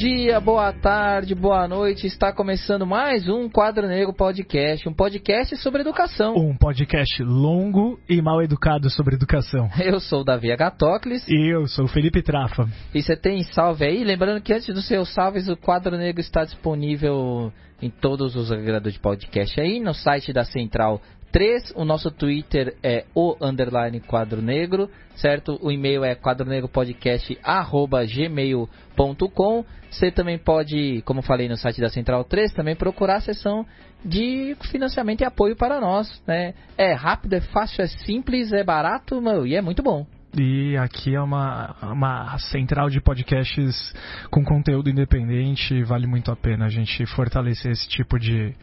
Bom dia, boa tarde, boa noite. Está começando mais um Quadro Negro Podcast, um podcast sobre educação. Um podcast longo e mal educado sobre educação. Eu sou o Davi Agatocles. E eu sou o Felipe Trafa. E você tem salve aí? Lembrando que antes dos seus salves, o Quadro Negro está disponível em todos os agregadores de podcast aí, no site da Central 3. O nosso Twitter é o underline quadro negro, certo? O e-mail é quadronegropodcast.gmail.com. Você também pode, como falei no site da Central 3, também procurar a seção de financiamento e apoio para nós. Né? É rápido, é fácil, é simples, é barato meu, e é muito bom. E aqui é uma, uma central de podcasts com conteúdo independente. Vale muito a pena a gente fortalecer esse tipo de,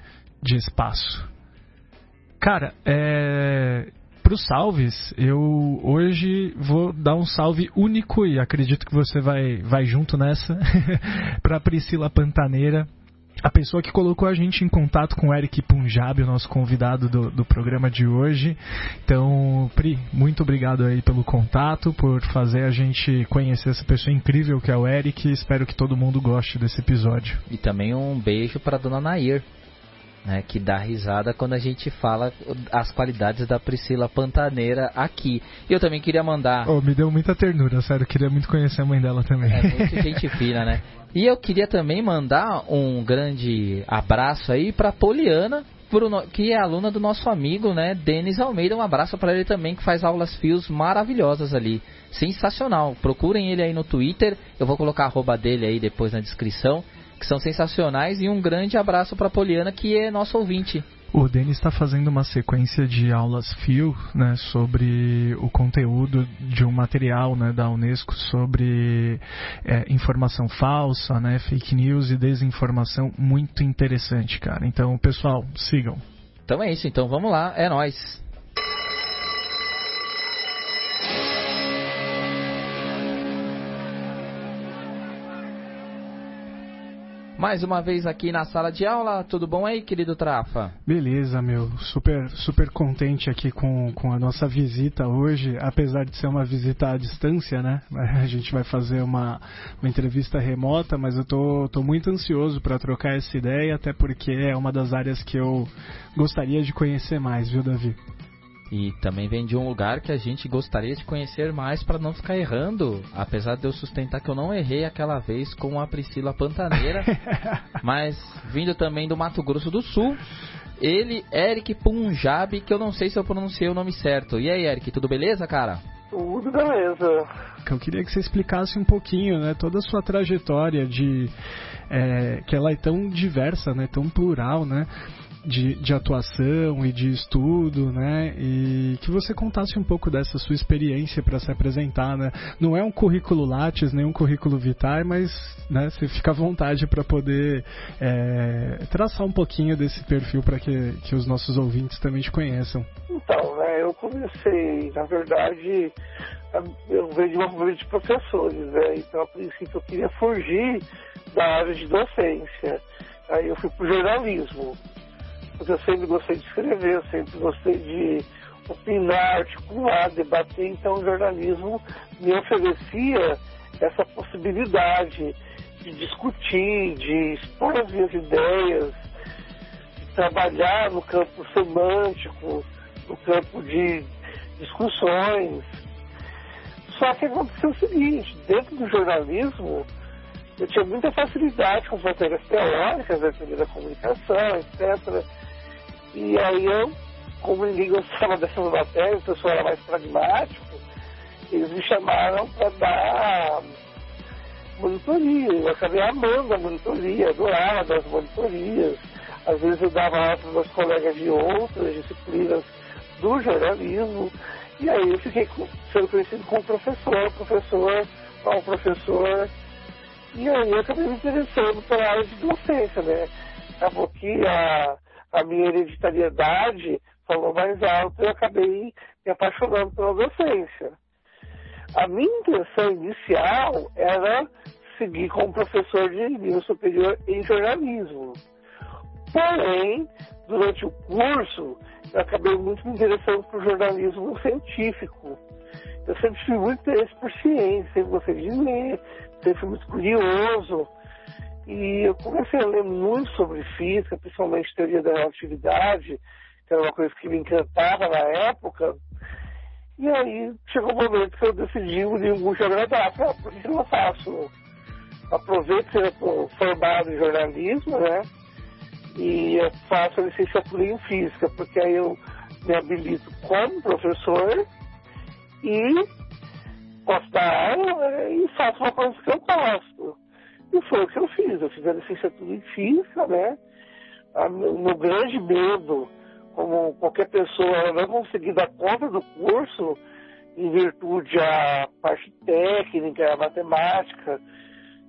de espaço. Cara, é, para os salves, eu hoje vou dar um salve único e acredito que você vai, vai junto nessa para Priscila Pantaneira, a pessoa que colocou a gente em contato com o Eric Punjab, o nosso convidado do, do programa de hoje. Então, Pri, muito obrigado aí pelo contato, por fazer a gente conhecer essa pessoa incrível que é o Eric. Espero que todo mundo goste desse episódio. E também um beijo para dona Nair, né, que dá risada quando a gente fala as qualidades da Priscila Pantaneira aqui. E eu também queria mandar. Oh, me deu muita ternura, sério, queria muito conhecer a mãe dela também. É muito gente fina, né? E eu queria também mandar um grande abraço aí para Poliana, Bruno, que é aluna do nosso amigo, né, Denis Almeida. Um abraço para ele também, que faz aulas fios maravilhosas ali. Sensacional. Procurem ele aí no Twitter. Eu vou colocar a arroba dele aí depois na descrição que são sensacionais. E um grande abraço para a Poliana, que é nosso ouvinte. O Denis está fazendo uma sequência de aulas FIO né, sobre o conteúdo de um material né, da Unesco sobre é, informação falsa, né, fake news e desinformação muito interessante, cara. Então, pessoal, sigam. Então é isso, então vamos lá, é nós. Mais uma vez aqui na sala de aula, tudo bom aí, querido Trafa? Beleza, meu, super, super contente aqui com, com a nossa visita hoje, apesar de ser uma visita à distância, né? A gente vai fazer uma, uma entrevista remota, mas eu tô, tô muito ansioso para trocar essa ideia, até porque é uma das áreas que eu gostaria de conhecer mais, viu, Davi? E também vem de um lugar que a gente gostaria de conhecer mais para não ficar errando. Apesar de eu sustentar que eu não errei aquela vez com a Priscila Pantaneira. mas vindo também do Mato Grosso do Sul. Ele, Eric Punjab, que eu não sei se eu pronunciei o nome certo. E aí, Eric, tudo beleza, cara? Tudo beleza. Eu queria que você explicasse um pouquinho, né, toda a sua trajetória de é, que ela é tão diversa, né, tão plural, né? De, de atuação e de estudo, né? E que você contasse um pouco dessa sua experiência para se apresentar, né? Não é um currículo Lattes, nem um currículo Vitae, mas né, você fica à vontade para poder é, traçar um pouquinho desse perfil para que, que os nossos ouvintes também te conheçam. Então, né, eu comecei, na verdade, eu venho de uma família de professores, né? Então, a princípio, eu queria fugir da área de docência. Aí eu fui para o jornalismo porque eu sempre gostei de escrever, eu sempre gostei de opinar, articular, debater, então o jornalismo me oferecia essa possibilidade de discutir, de expor as minhas ideias, de trabalhar no campo semântico, no campo de discussões. Só que aconteceu o seguinte, dentro do jornalismo, eu tinha muita facilidade com as matérias teóricas, da comunicação, etc. E aí eu, como ninguém gostava dessas matérias, o pessoal era mais pragmático, eles me chamaram para dar monitoria. Eu acabei amando a monitoria, adorava das monitorias. Às vezes eu dava aula para meus colegas de outras disciplinas do jornalismo. E aí eu fiquei sendo conhecido como professor, professor, qual professor. E aí eu acabei me interessando pela área de docência, né? Acabou que a a minha hereditariedade falou mais alto e eu acabei me apaixonando pela docência. A minha intenção inicial era seguir como professor de nível superior em jornalismo. Porém, durante o curso, eu acabei muito me interessando o jornalismo científico. eu sempre tive muito interesse por ciência, sempre gostei de ler, sempre fui muito curioso. E eu comecei a ler muito sobre física, principalmente teoria da relatividade, que era uma coisa que me encantava na época. E aí chegou o um momento que eu decidi unir um curso agradável. Ah, por que não faço? Aproveito estou formado em jornalismo, né? E eu faço a licenciatura em física, porque aí eu me habilito como professor e posso dar aula e faço uma coisa que eu gosto. E foi o que eu fiz. Eu fiz a licenciatura em física, né? O meu grande medo, como qualquer pessoa, não conseguir dar conta do curso em virtude a parte técnica, a matemática,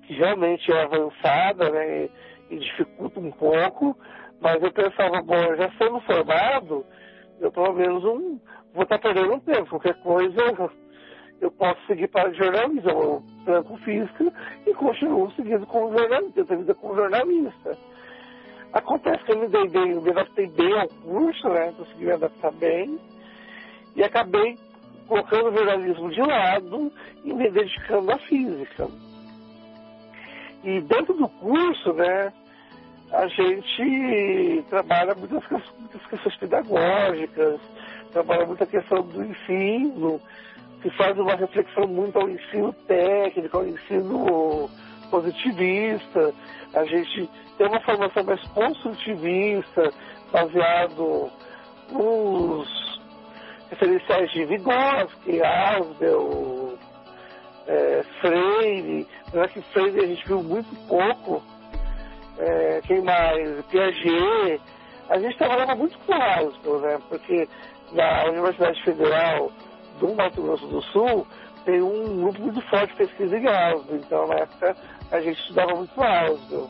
que realmente é avançada, né? E dificulta um pouco, mas eu pensava, bom, já sendo formado, eu pelo menos um, vou estar perdendo um tempo, qualquer coisa eu posso seguir para jornalismo, eu tranco física e continuo seguindo como jornalista, tenho vida como jornalista. Acontece que eu me dei bem, eu me adaptei bem ao curso, né? Consegui me adaptar bem e acabei colocando o jornalismo de lado e me dedicando à física. E dentro do curso, né, a gente trabalha muitas, muitas questões pedagógicas, trabalha muita questão do ensino, que faz uma reflexão muito ao ensino técnico, ao ensino positivista. A gente tem uma formação mais construtivista, baseado nos referenciais de Vygotsky, Asbel, é, Freire. é que Freire a gente viu muito pouco. É, quem mais? Piaget. A gente trabalhava muito com Asbel, né? Porque na Universidade Federal do Mato Grosso do Sul tem um grupo muito forte de pesquisa em Asbel. Então, na época, a gente estudava muito Asbel.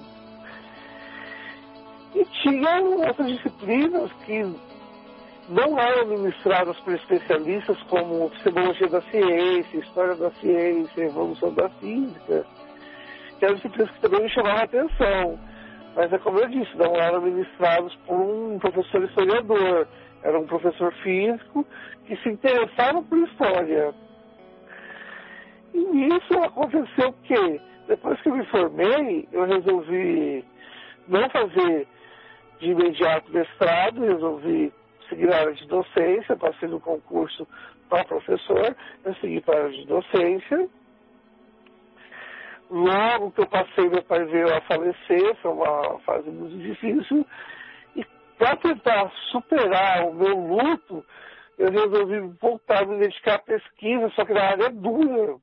E tinha outras disciplinas que não eram ministradas por especialistas como epistemologia da ciência, história da ciência, evolução da física, que eram disciplinas que também me chamavam a atenção. Mas é como eu disse, não eram ministrados por um professor historiador, era um professor físico que se interessava por história. E nisso aconteceu que, depois que eu me formei, eu resolvi não fazer de imediato mestrado, resolvi seguir a área de docência, passei no concurso para professor, eu segui para a área de docência. Logo que eu passei, meu pai veio a falecer, foi uma fase muito difícil, para tentar superar o meu luto, eu resolvi voltar a me dedicar à pesquisa, só que na área dura,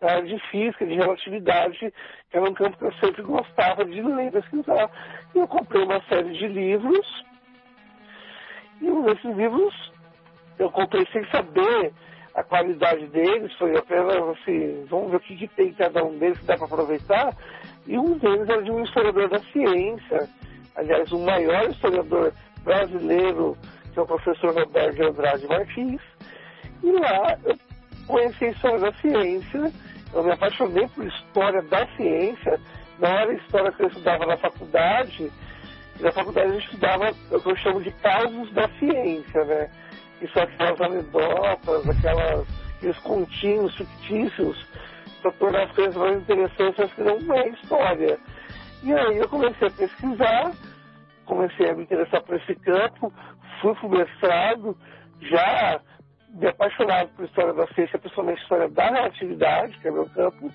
na área de física, de relatividade, que era um campo que eu sempre gostava de ler pesquisar. E eu comprei uma série de livros, e um desses livros eu comprei sem saber a qualidade deles, foi apenas assim, vamos ver o que, que tem cada um deles que dá para aproveitar. E um deles era de um historiador da ciência, aliás, o maior historiador brasileiro que é o professor Roberto de Andrade Martins. E lá eu conheci a história da ciência, eu me apaixonei por história da ciência, não era a história que eu estudava na faculdade, na faculdade a gente estudava o que eu chamo de casos da ciência, né? Que são aquelas anedotas, aquelas, aqueles continhos fictícios, para tornar as coisas mais interessantes, que não é história. E aí eu comecei a pesquisar, comecei a me interessar por esse campo, fui pro mestrado, já me apaixonado por história da ciência, principalmente história da relatividade, que é meu campo,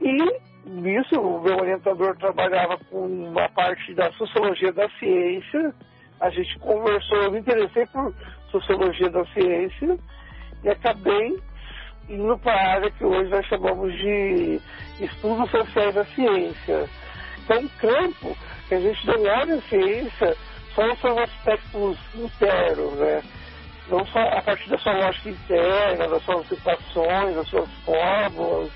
e nisso o meu orientador trabalhava com uma parte da sociologia da ciência, a gente conversou, eu me interessei por sociologia da ciência e acabei indo para a área que hoje nós chamamos de estudos sociais da ciência. É um campo que a gente não olha a ciência só são aspectos internos, né? Não só a partir da sua lógica interna, das suas situações, das suas fórmulas,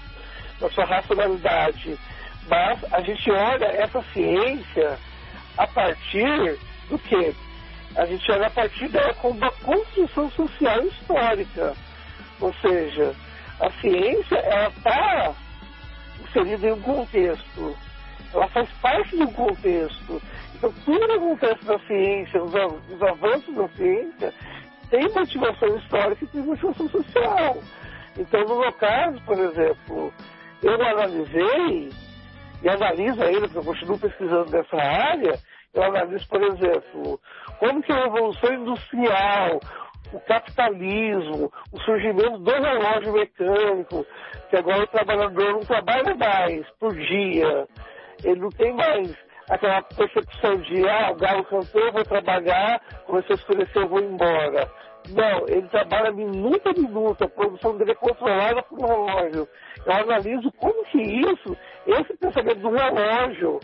da sua racionalidade. Mas a gente olha essa ciência a partir do quê? A gente olha a partir da, da construção social histórica. Ou seja, a ciência está inserida em um contexto. Ela faz parte um contexto. Então, tudo que acontece na ciência, os, os avanços da ciência, tem motivação histórica e tem motivação social. Então, no meu caso, por exemplo, eu analisei, e analiso ainda, porque eu continuo pesquisando nessa área, eu analiso, por exemplo, como que a revolução industrial, o capitalismo, o surgimento do relógio mecânico, que agora o trabalhador não trabalha mais por dia, ele não tem mais aquela percepção de, ah, o galo cantou, vou trabalhar, começou a escurecer, eu vou embora. Não, ele trabalha minuto a minuto, a produção dele é controlada por um relógio. Eu analiso como que isso, esse pensamento do relógio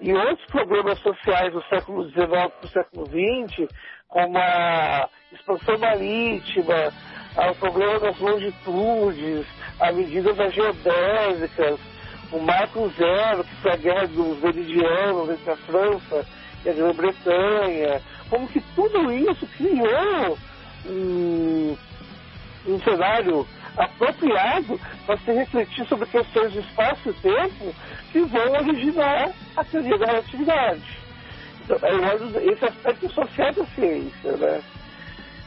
e outros problemas sociais do século XIX para o século XX, como a expansão marítima, o problema das longitudes, a medida das geodésicas, o Marco Zero, que foi a guerra dos veridianos entre a França e a Grã-Bretanha, como que tudo isso criou um, um cenário apropriado para se refletir sobre questões de espaço e tempo que vão originar a teoria da relatividade. Então, esse aspecto social da ciência, né?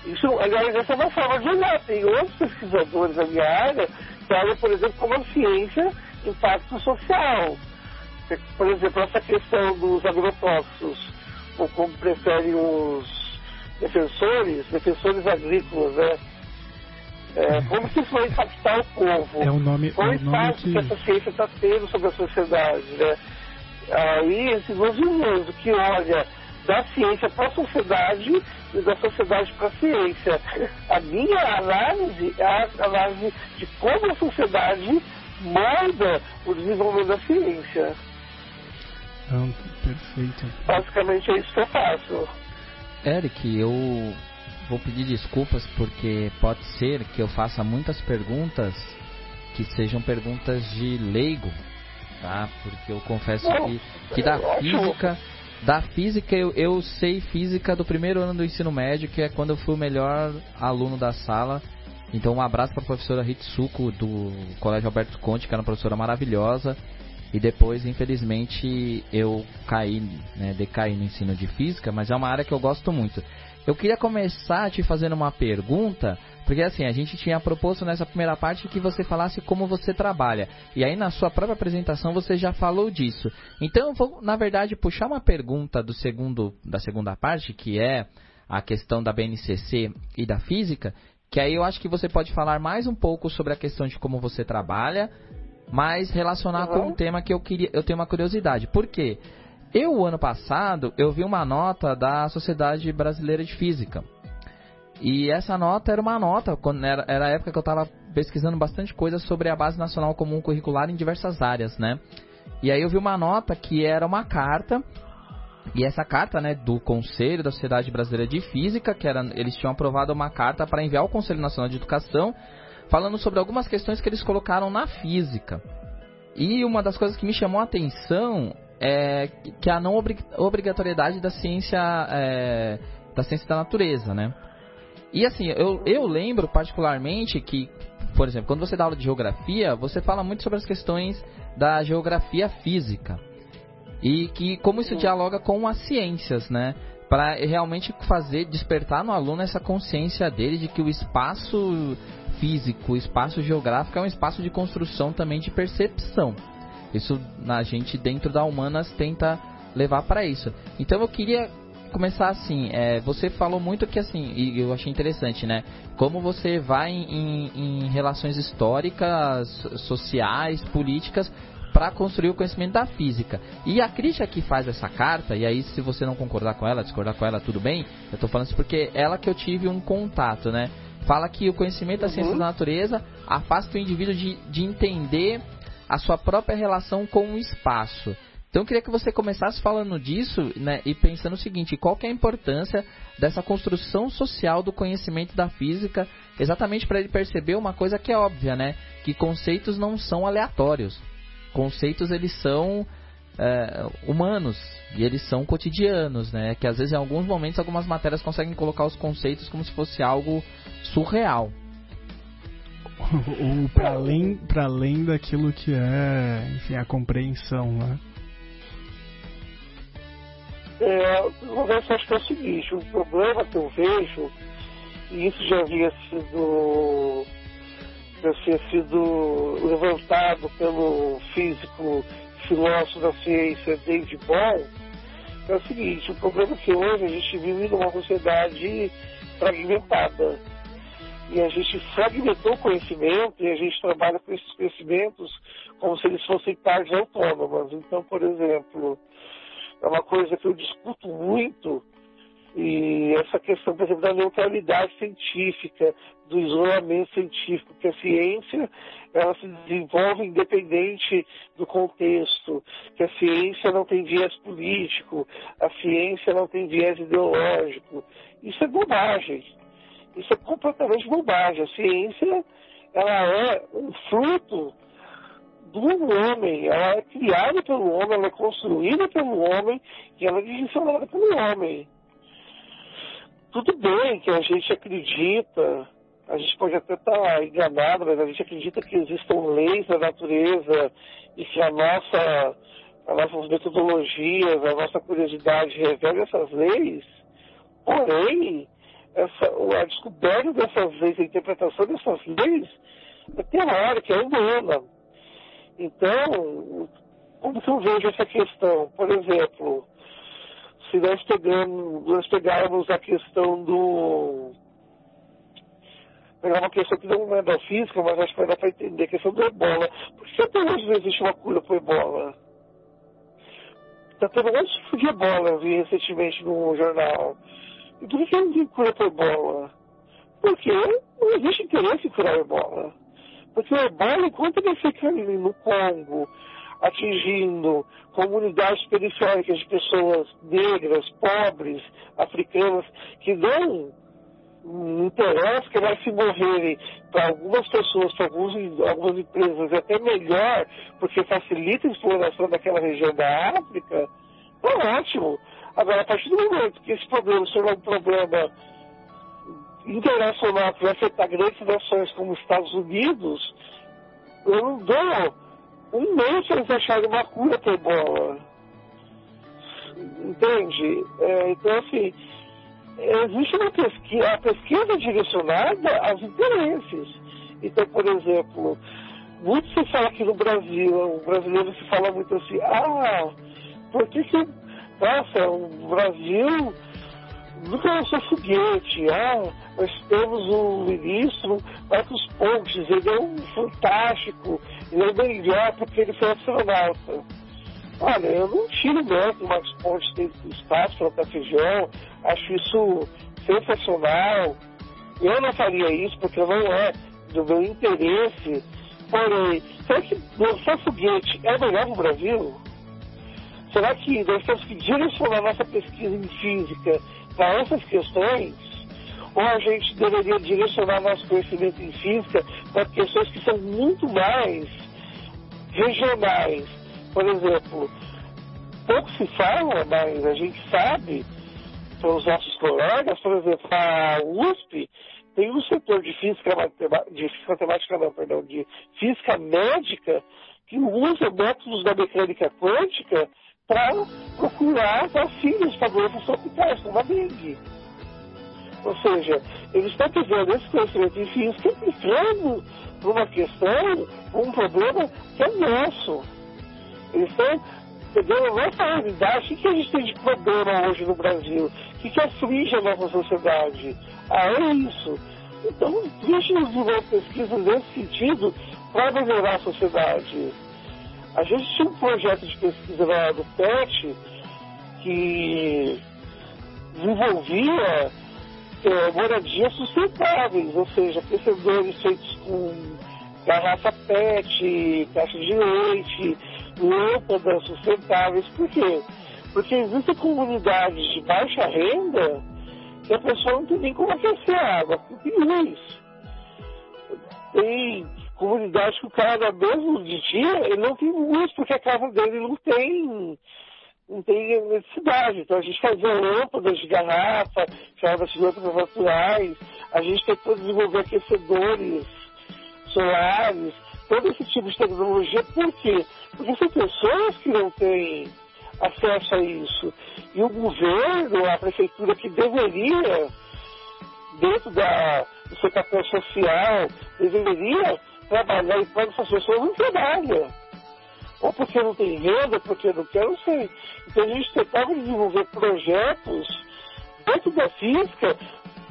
Isso, aliás, essa é uma forma de olhar. Tem outros pesquisadores na minha área que olham, por exemplo, como a ciência impacto social. Por exemplo, essa questão dos agrotóxicos, ou como preferem os defensores, defensores agrícolas, né? É, como que isso vai impactar o povo? É o nome, Qual é o nome que... que essa ciência está tendo sobre a sociedade, né? Aí, esse movimento que olha da ciência para a sociedade e da sociedade para a ciência. A minha análise é a análise de como a sociedade molda o desenvolvimento da ciência. Não, perfeito. Basicamente é isso que eu faço. Eric, eu vou pedir desculpas porque pode ser que eu faça muitas perguntas que sejam perguntas de leigo, tá? Porque eu confesso Não, que, que da é física, da física eu, eu sei física do primeiro ano do ensino médio, que é quando eu fui o melhor aluno da sala. Então um abraço para a professora Hitsuko do Colégio Alberto Conte, que era uma professora maravilhosa. E depois, infelizmente, eu caí, né, decaí no ensino de física, mas é uma área que eu gosto muito. Eu queria começar te fazendo uma pergunta, porque assim, a gente tinha proposto nessa primeira parte que você falasse como você trabalha. E aí na sua própria apresentação você já falou disso. Então eu vou, na verdade, puxar uma pergunta do segundo, da segunda parte, que é a questão da BNCC e da física, que aí eu acho que você pode falar mais um pouco sobre a questão de como você trabalha, mas relacionar Uhum. com um tema que eu queria, eu tenho uma curiosidade. Por quê? Eu, ano passado, eu vi uma nota da Sociedade Brasileira de Física. E essa nota era uma nota, quando era, era a época que eu estava pesquisando bastante coisa sobre a Base Nacional Comum Curricular em diversas áreas, né? E aí eu vi uma nota que era uma carta, e essa carta, né, do Conselho da Sociedade Brasileira de Física, que era, eles tinham aprovado uma carta para enviar ao Conselho Nacional de Educação, falando sobre algumas questões que eles colocaram na física. E uma das coisas que me chamou a atenção é que a não obri- obrigatoriedade da ciência é, da ciência da natureza, né? E assim, eu, eu lembro particularmente que, por exemplo, quando você dá aula de geografia, você fala muito sobre as questões da geografia física. E que como isso dialoga com as ciências, né? Para realmente fazer despertar no aluno essa consciência dele de que o espaço físico, o espaço geográfico é um espaço de construção também de percepção. Isso a gente dentro da humanas tenta levar para isso. Então eu queria começar assim, é, você falou muito que assim, e eu achei interessante, né? Como você vai em, em relações históricas, sociais, políticas para construir o conhecimento da física. E a crítica que faz essa carta, e aí se você não concordar com ela, discordar com ela, tudo bem. Eu tô falando isso porque ela que eu tive um contato, né? Fala que o conhecimento da ciência Uhum. da natureza afasta o indivíduo de, de entender a sua própria relação com o espaço. Então eu queria que você começasse falando disso né, e pensando o seguinte, qual que é a importância dessa construção social do conhecimento da física, exatamente para ele perceber uma coisa que é óbvia, né? Que conceitos não são aleatórios. Conceitos eles são é, humanos e eles são cotidianos, né? Que às vezes em alguns momentos algumas matérias conseguem colocar os conceitos como se fosse algo surreal. Ou para além, pra além daquilo que é, enfim, a compreensão, né? É, eu acho que é o seguinte, o problema que eu vejo e isso já havia sido, já tinha sido levantado pelo físico filósofo da ciência David Bohm, é o seguinte, o problema é que hoje a gente vive numa sociedade fragmentada. E a gente fragmentou o conhecimento e a gente trabalha com esses conhecimentos como se eles fossem partes autônomas. Então, por exemplo, é uma coisa que eu discuto muito e essa questão, por exemplo, da neutralidade científica, do isolamento científico, que a ciência ela se desenvolve independente do contexto, que a ciência não tem viés político, a ciência não tem viés ideológico. Isso é bobagem. Isso é completamente bobagem. A ciência ela é um fruto do homem, ela é criada pelo homem, ela é construída pelo homem e ela é direcionada pelo homem. Tudo bem que a gente acredita, a gente pode até estar tá enganado, mas a gente acredita que existam leis da natureza e que a nossa, as nossas metodologias, a nossa curiosidade revela essas leis. Porém, essa, a descoberta dessas leis, a interpretação dessas leis é teórica, é humana. Então, como que eu vejo essa questão? Por exemplo, se nós, pegamos, nós pegarmos a questão do. Pegar uma questão que não é da física, mas acho que vai dar para entender, a questão do ebola. Por que até hoje não existe uma cura para ebola? Está tendo um monte de ebola, vi recentemente no jornal. E por que não tem cura para ebola? Porque não existe interesse em curar ebola. Porque o ebola, enquanto ele fica no Congo, atingindo comunidades periféricas de pessoas negras, pobres, africanas, que não interessa que vai se morrerem para algumas pessoas, para algumas empresas, é até melhor, porque facilita a exploração daquela região da África, é ótimo. Agora, a partir do momento que esse problema se tornar um problema internacional que vai afetar grandes nações como os Estados Unidos, eu não dou um mês eles acharem uma cura para ebola. Entende? É, então, assim, existe uma pesquisa, a pesquisa direcionada aos interesses. Então, por exemplo, muito se fala aqui no Brasil, o brasileiro se fala muito assim, ah, por que que, nossa, o Brasil nunca lançou foguete, ah, nós temos um ministro, Marcos Pontes, ele é um fantástico, ele é o melhor porque ele foi astronauta. Olha, eu não tiro mérito do Marcos Pontes ter espaço para feijão, acho isso sensacional. Eu não faria isso porque não é do meu interesse. Porém, será que lançar foguete é melhor no Brasil? Será que nós temos que direcionar nossa pesquisa em física para essas questões? Ou a gente deveria direcionar nosso conhecimento em física para questões que são muito mais regionais. Por exemplo, pouco se fala, mas a gente sabe, pelos nossos colegas, por exemplo, a USP tem um setor de física, de matemática, não, perdão, de física médica que usa métodos da mecânica quântica para procurar vacinas para doenças tropicais, como a dengue. Ou seja, eles estão pegando esse conhecimento em física e aplicando para uma questão, um problema que é nosso. Eles estão pegando a nossa realidade. O que a gente tem de problema hoje no Brasil? O que, que aflige a nossa sociedade? Ah, é isso. Então, deixe nos desenvolver pesquisas nesse sentido para melhorar a sociedade. A gente tinha um projeto de pesquisa lá do PET que desenvolvia é, moradias sustentáveis, ou seja, aquecedores feitos com garrafa PET, caixa de leite, lâmpadas sustentáveis. Por quê? Porque existem comunidades de baixa renda que a pessoa não tem nem como aquecer a água, porque tem luz. Tem comunidades que o cara, mesmo de dia, ele não tem luz, porque a casa dele não tem não tem necessidade. Então a gente fazia lâmpadas de garrafa, chamava de lâmpadas naturais, a gente tentou desenvolver aquecedores solares, todo esse tipo de tecnologia. Por quê? Porque são pessoas que não têm acesso a isso. E o governo, a prefeitura que deveria dentro da, do seu papel social, deveria trabalhar em prol dessas pessoas, não trabalha. Porque não tem renda, porque não quer, não sei. Então a gente tentava desenvolver projetos dentro da física,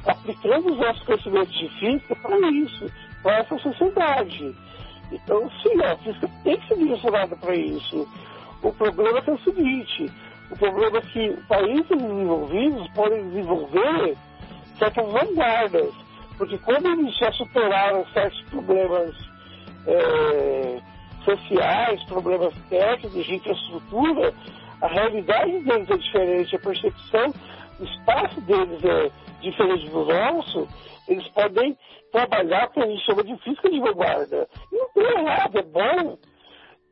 aplicando os nossos conhecimentos de física para isso, para essa sociedade. Então, sim, a física tem que ser direcionada para isso. O problema é, é o seguinte, o problema é que países desenvolvidos podem desenvolver certas vanguardas, porque quando eles já superaram certos problemas é, sociais, problemas técnicos, de infraestrutura, a realidade deles é diferente, a percepção, o espaço deles é diferente do nosso, eles podem trabalhar com o que a gente chama de física de vanguarda. E não tem errado, é bom.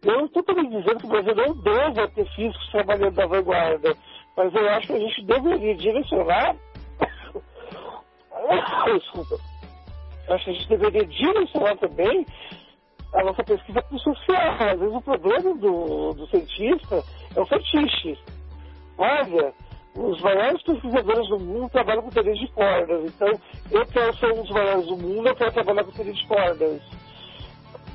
Eu não estou também dizendo que o Brasil não deva ter físicos trabalhando na vanguarda, mas eu acho que a gente deveria direcionar. Desculpa. Eu acho que a gente deveria direcionar também a nossa pesquisa o social. Às vezes o problema do, do cientista é o fetiche. Olha, os maiores pesquisadores do mundo trabalham com teoria de cordas. Então, eu quero ser um dos maiores do mundo, eu quero trabalhar com teoria de cordas.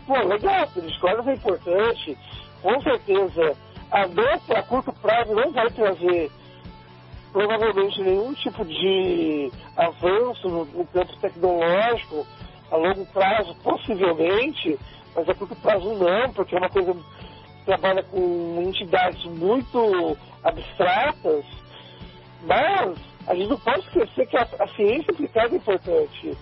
Pô, legal, teoria de cordas é importante. Com certeza, a média a curto prazo não vai trazer provavelmente nenhum tipo de avanço no, no campo tecnológico. A longo prazo, possivelmente, mas a curto prazo não, porque é uma coisa que trabalha com entidades muito abstratas mas a gente não pode esquecer que a, a ciência aplicada é importante.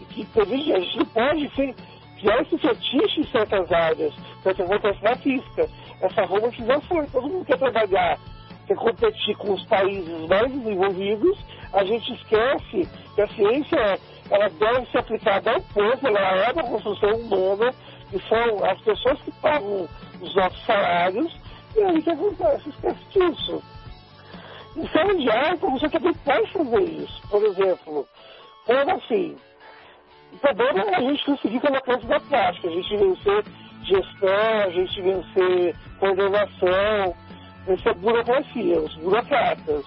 E que a gente não pode ser, criar esse fetiche em certas áreas, que acontece na física. Essa foi, todo mundo quer trabalhar, quer competir com os países mais desenvolvidos, a gente esquece que a ciência ela deve ser aplicada ao povo, ela é uma construção humana, que são as pessoas que pagam os nossos salários, e aí que acontece? Em sala de aula, você também pode fazer isso. Por exemplo, falando assim, o problema é a gente conseguir colocar isso na prática, a gente vencer gestão, a gente vencer coordenação, vencer burocracia, os burocratas.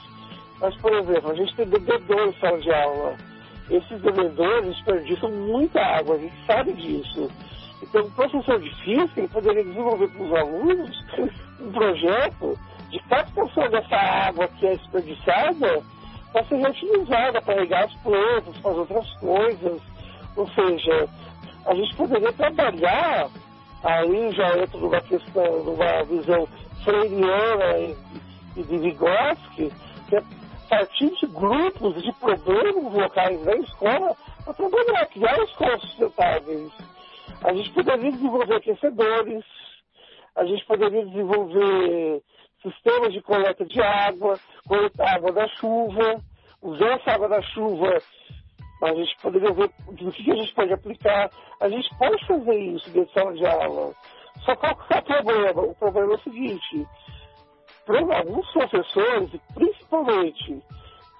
Mas, por exemplo, a gente tem bebedores em sala de aula. Esses bebedores desperdiçam muita água, a gente sabe disso. Então, o professor de física poderia desenvolver com os alunos um projeto de captação dessa água que é desperdiçada para ser reutilizada, para regar as plantas, para outras coisas. Ou seja, a gente poderia trabalhar, aí já entra numa questão, numa visão freiriana e, e de Vygotsky, que é partir de grupos de problemas locais da escola para trabalhar, criar escolas sustentáveis. A gente poderia desenvolver aquecedores, a gente poderia desenvolver sistemas de coleta de água, coletar água da chuva, usar essa água da chuva, a gente poderia ver o que a gente pode aplicar. A gente pode fazer isso dentro de sala de aula. Só qual é o problema? O problema é o seguinte, para alguns professores, principalmente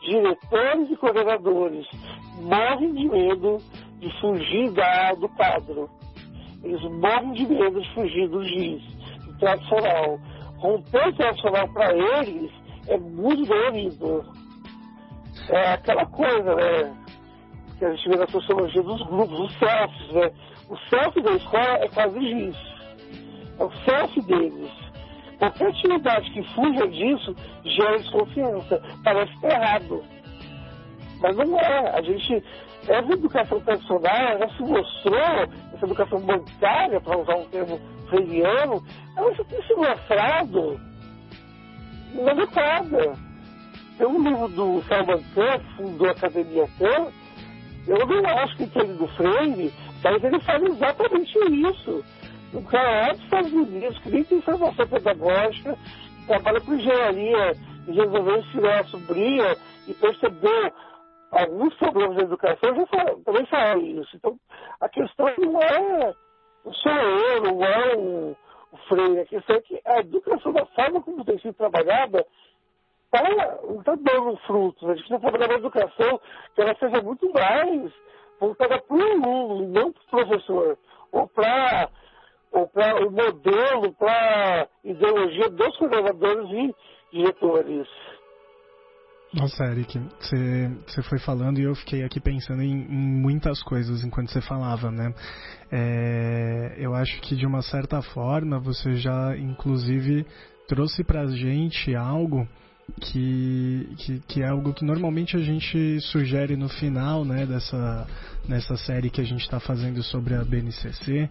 diretores e coordenadores, morrem de medo de fugir da, do quadro. Eles morrem de medo de fugir do giz, do tradicional romper o tradicional para eles é muito dolorido. É aquela coisa, né? Que a gente vê na sociologia dos grupos, os selfies, né? O selfie da escola é quase isso. É o selfie deles. Qualquer atividade que fuja disso gera desconfiança. Parece que é errado. Mas não é. A gente. Essa educação tradicional, ela se mostrou, essa educação bancária, para usar um termo freiriano, ela já tem se mostrado limitada. Tem um livro do Salman Khan, fundou a Academia Khan, eu não acho que entende do Freire, mas ele fala exatamente isso. Um cara é dos Estados Unidos, que nem tem formação pedagógica, trabalha com engenharia resolveu ensinar a sobrinha e percebeu alguns problemas da educação, já fala, também fala isso. Então, a questão não é não sou eu, não é o, o Freire. A questão é que a educação, da forma como tem sido trabalhada, tá, não está dando frutos. A gente precisa trabalhar uma educação que ela seja muito mais voltada para o aluno não para o professor. Ou para ou para o modelo, para a ideologia dos coordenadores e diretores. Nossa, Eric, você foi falando e eu fiquei aqui pensando em, em muitas coisas enquanto você falava, né? É, eu acho que de uma certa forma você já, inclusive, trouxe pra gente algo que, que, que, é algo que normalmente a gente sugere no final né, dessa nessa série que a gente está fazendo sobre a BNCC.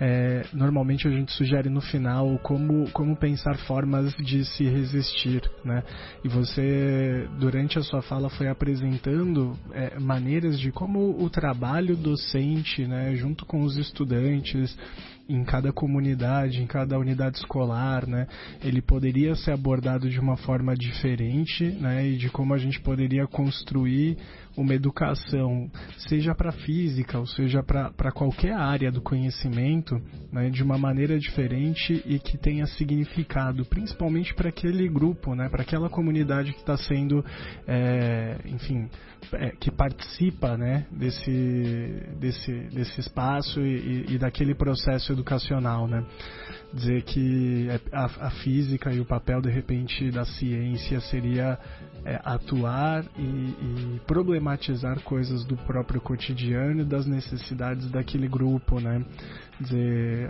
É, normalmente a gente sugere no final como, como pensar formas de se resistir. Né? E você, durante a sua fala, foi apresentando é, maneiras de como o trabalho docente, né, junto com os estudantes, em cada comunidade, em cada unidade escolar, né, ele poderia ser abordado de uma forma diferente, né, e de como a gente poderia construir uma educação, seja para física ou seja para qualquer área do conhecimento, né, de uma maneira diferente e que tenha significado, principalmente para aquele grupo, né, para aquela comunidade que está sendo, é, enfim, é, que participa né, desse, desse, desse espaço e, e, daquele processo educacional. Né? Dizer que é, a, a, física e o papel, de repente, da ciência seria é, atuar e, e, problematizar coisas do próprio cotidiano e das necessidades daquele grupo. Né?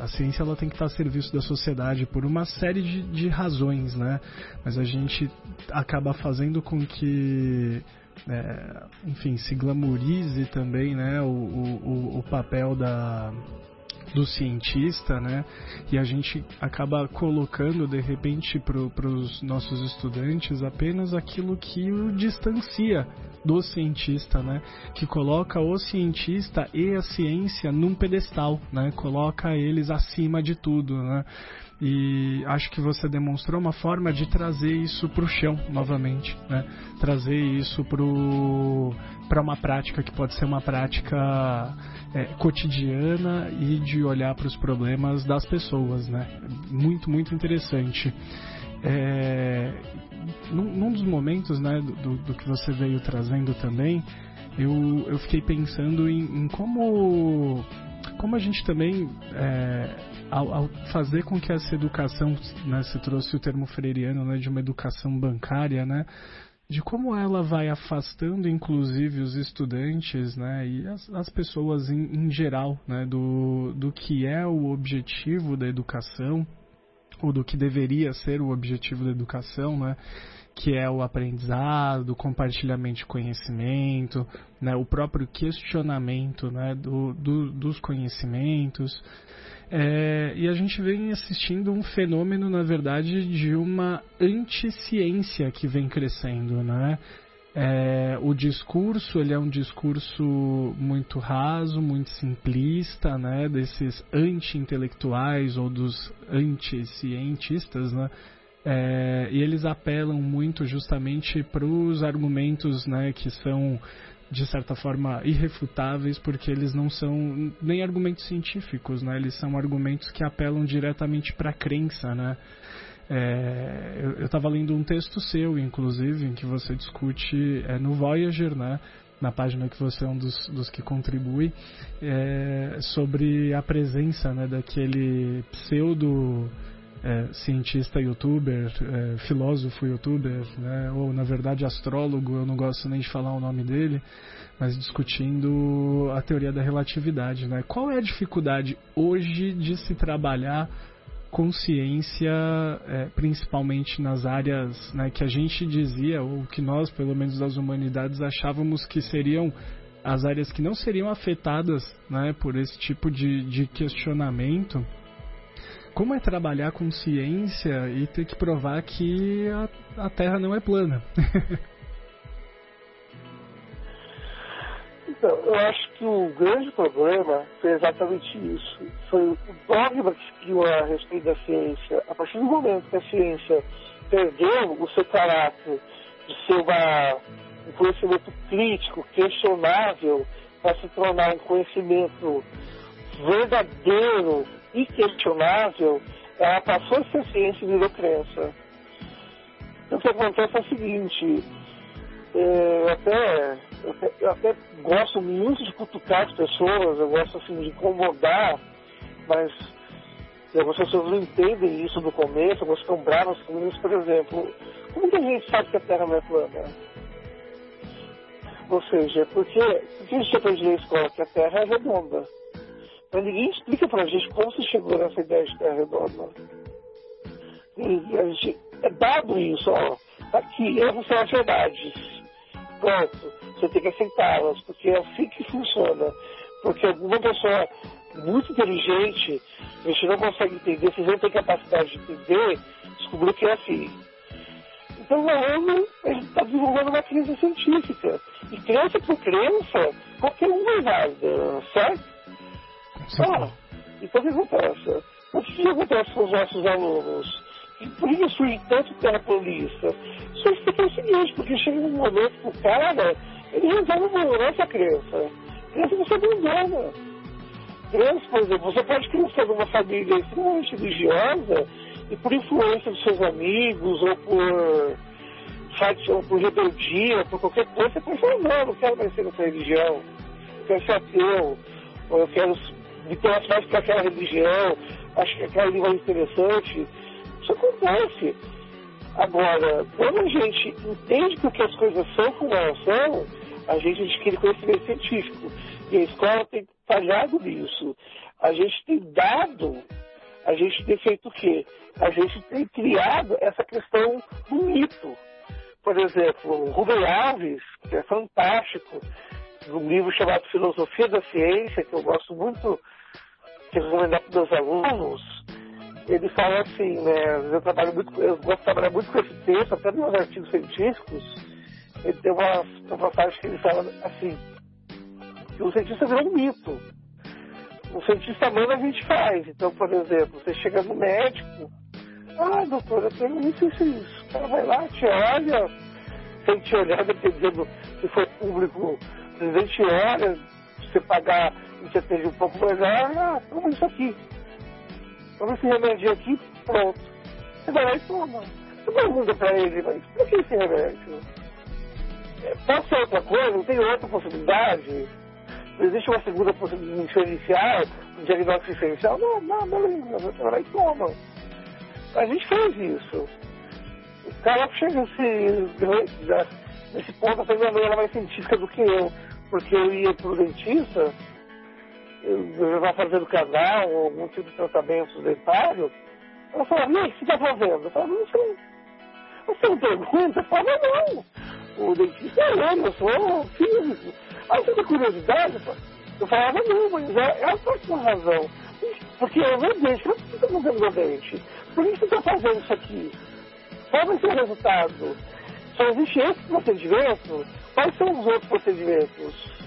A ciência ela tem que estar a serviço da sociedade por uma série de, de razões, né? mas a gente acaba fazendo com que é, enfim, se glamorize também né, o, o, o papel da, do cientista, né? E a gente acaba colocando de repente para os nossos estudantes apenas aquilo que o distancia do cientista, né? Que coloca o cientista e a ciência num pedestal, né? Coloca eles acima de tudo, né? E acho que você demonstrou uma forma de trazer isso para o chão novamente, né? Trazer isso para uma prática que pode ser uma prática é, cotidiana e de olhar para os problemas das pessoas, né? Muito, muito interessante. É, num, num, dos momentos né, do, do, que você veio trazendo também, eu, eu fiquei pensando em, em como, como a gente também é, ao, ao, fazer com que essa educação, né, se trouxe o termo freiriano, né, de uma educação bancária, né, de como ela vai afastando, inclusive, os estudantes, né, e as, as pessoas em, em geral, né, do, do que é o objetivo da educação, ou do que deveria ser o objetivo da educação, né, que é o aprendizado, o compartilhamento de conhecimento, né, o próprio questionamento né, do, do, dos conhecimentos. É, e a gente vem assistindo um fenômeno, na verdade, de uma anticiência que vem crescendo, né? É, o discurso ele é um discurso muito raso, muito simplista, né? Desses anti-intelectuais ou dos anti-cientistas, né? É, e eles apelam muito justamente para os argumentos né, que são de certa forma irrefutáveis porque eles não são nem argumentos científicos, né? Eles são argumentos que apelam diretamente para a crença, né? É, eu estava lendo um texto seu, inclusive, em que você discute é, no Voyager, né? Na página que você é um dos, dos que contribui, é, sobre a presença né, daquele pseudo é, cientista youtuber, é, filósofo youtuber, né, ou na verdade astrólogo, eu não gosto nem de falar o nome dele, mas discutindo a teoria da relatividade. Né? Qual é a dificuldade hoje de se trabalhar consciência, é, principalmente nas áreas né, que a gente dizia, ou que nós, pelo menos das humanidades, achávamos que seriam as áreas que não seriam afetadas né, por esse tipo de, de questionamento como é trabalhar com ciência e ter que provar que a, a Terra não é plana? então, eu acho que o grande problema foi exatamente isso. Foi o dogma que se criou a respeito da ciência. A partir do momento que a ciência perdeu o seu caráter de ser uma, um conhecimento crítico, questionável, para se tornar um conhecimento verdadeiro inquestionável, ela passou a ser ciência e virou crença. Então, o que acontece é o seguinte, é, eu, até, eu, até, eu até gosto muito de cutucar as pessoas, eu gosto assim, de incomodar, mas algumas pessoas não entendem isso no começo, algumas ficam bravas com isso, por exemplo. Como que a gente sabe que a Terra não é plana? Ou seja, porque, porque a gente aprende na escola que a Terra é redonda. Mas ninguém explica pra gente como se chegou nessa ideia de Terra redonda. E a gente, é dado isso, ó. Tá aqui, essas são as verdades. Pronto, você tem que aceitá-las, porque é assim que funciona. Porque alguma pessoa muito inteligente, a gente não consegue entender, vocês não têm capacidade de entender, descobriu que é assim. Então, o aluno está desenvolvendo uma crença científica. E crença por crença, qualquer um é válida, certo? Ah, então o que acontece? O que acontece com os nossos alunos? E por que surge tanto terraplanista? Surge porque é o seguinte, porque chega um momento que o cara, ele resolve abandonar essa crença. Crença você abandona. Crença, por exemplo, você pode crescer numa família extremamente religiosa e por influência dos seus amigos ou por ou por rebeldia, por qualquer coisa, você pode falar, não, não quero mais ser nessa religião, eu quero ser ateu, ou eu quero me ter mais para aquela religião, acho que aquela língua é interessante. Isso acontece. Agora, quando a gente entende que as coisas são como elas são, a gente adquire conhecimento científico. E a escola tem falhado nisso. A gente tem dado, a gente tem feito o quê? A gente tem criado essa questão do mito. Por exemplo, Rubem Alves, que é fantástico, num livro chamado Filosofia da Ciência, que eu gosto muito de recomendar para meus alunos, ele fala assim, né, eu trabalho muito, eu gosto de trabalhar muito com esse texto, até nos artigos científicos, ele tem uma, uma passagem que ele fala assim, que o cientista virou um mito. O cientista manda a gente faz. Então, por exemplo, você chega no médico, ah, doutor, eu tenho isso, isso isso. O cara vai lá, te olha, sem te olhar, dependendo se for público, presidente olha, se você pagar, você atende um pouco melhor, ah, toma isso aqui. Toma esse remédio aqui, pronto. Você vai lá e toma. Você pergunta pra ele, mas por que esse remédio? É, pode ser outra coisa, não tem outra possibilidade? Não existe uma segunda possibilidade diferencial, um diagnóstico diferencial? Não, não, beleza, você vai lá e toma. A gente fez isso. O cara chega nesse, nesse ponto, até minha mãe era mais científica do que eu, porque eu ia pro dentista, eu estava fazendo canal, ou algum tipo de tratamento dentário, ela falava, e o que você está fazendo? Eu falava, não sei. Você não pergunta? Eu falava, não. O dentista é eu, eu sou físico. Aí você tem curiosidade? Eu falava, não, mas é, ela está com razão. Porque eu não dente, você está fazendo meu dente? Por que você está fazendo isso aqui? Qual vai ser o resultado? Só existe esse procedimento? Quais são os outros procedimentos?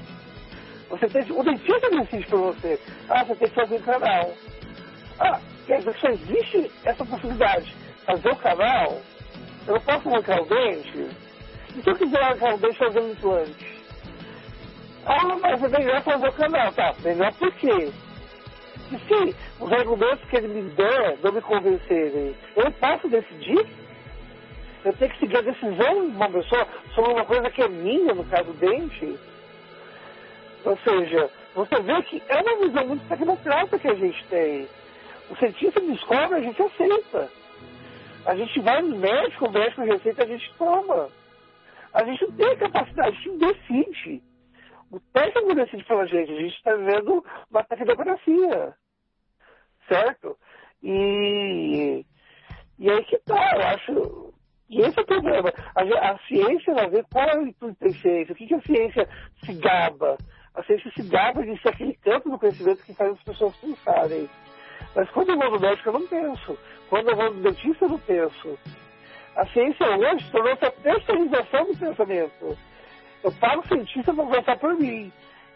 Você tem, o dentista decide para você. Ah, você tem que fazer canal. Ah, quer dizer que só existe essa possibilidade. Fazer o canal, eu não posso arrancar o dente. E se eu quiser arrancar o dente fazer um implante? Ah, mas é melhor fazer o canal. Tá, melhor por quê? E se os argumentos que ele me der não me convencerem, eu posso decidir? Eu tenho que seguir a decisão de uma pessoa sobre uma coisa que é minha, no caso do dente? Ou seja, você vê que é uma visão muito tecnocrata que a gente tem. O cientista descobre, a gente aceita. A gente vai no médico, o médico receita, a gente toma. A gente não tem capacidade, a gente decide. O técnico decide pela gente, a gente está vivendo uma tecnocracia. Certo? E, e aí que tá, eu acho. E esse é o problema. A, a ciência vai ver qual é o intuito da ciência, o que, que a ciência se gaba a gaba de ser aquele campo do conhecimento que faz as pessoas pensarem. Mas quando eu vou no médico, eu não penso. Quando eu vou no dentista, eu não penso. A ciência hoje tornou-se a terceirização do pensamento. Eu pago o cientista para pensar por mim.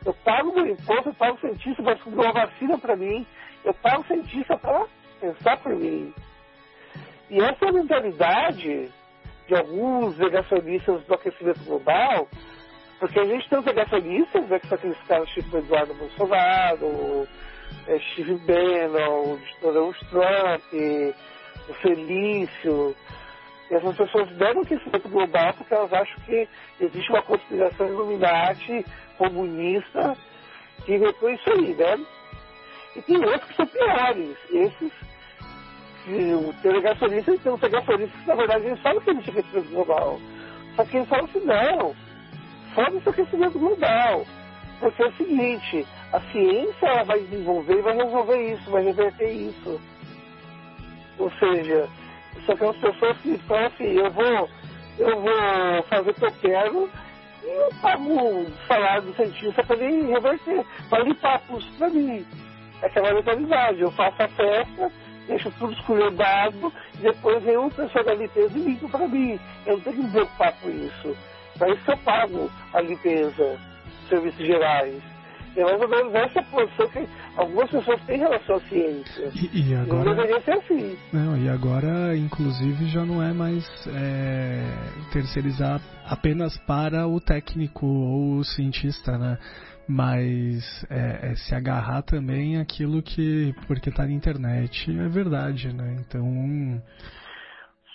Eu pago meu imposto, eu pago o cientista para descobrir uma vacina para mim. Eu pago o cientista para pensar por mim. E essa mentalidade de alguns negacionistas do aquecimento global porque a gente tem os negacionistas, né, que são aqueles caras tipo Eduardo Bolsonaro, é, Steve Bannon, Donald Trump, o Felício. E essas pessoas negam o aquecimento global porque elas acham que existe uma conspiração Illuminati comunista que repõe isso aí, né? E tem outros que são piores. Esses que o tem negacionistas tem negacionistas que na verdade eles sabem que existe aquecimento global. Só que eles falam assim, não, foda-se o aquecimento global. Porque é o seguinte, a ciência ela vai desenvolver e vai resolver isso, vai reverter isso. Ou seja, são aquelas pessoas que falam assim, eu vou, eu vou fazer o que eu quero e eu pago salário do cientista para ele reverter, para limpar custo para mim. É aquela mentalidade, eu faço a festa, deixo tudo esculhambado, depois vem uma pessoa da limpeza e limpa para mim. Eu não tenho que me preocupar com isso. Para isso eu pago a limpeza, serviços gerais. É mais ou menos essa posição que algumas pessoas têm em relação à ciência. E, e agora... Não deveria ser assim. Não, e agora, inclusive, já não é mais é, terceirizar apenas para o técnico ou o cientista, né? Mas é, é se agarrar também aquilo que, porque está na internet, é verdade, né? Então.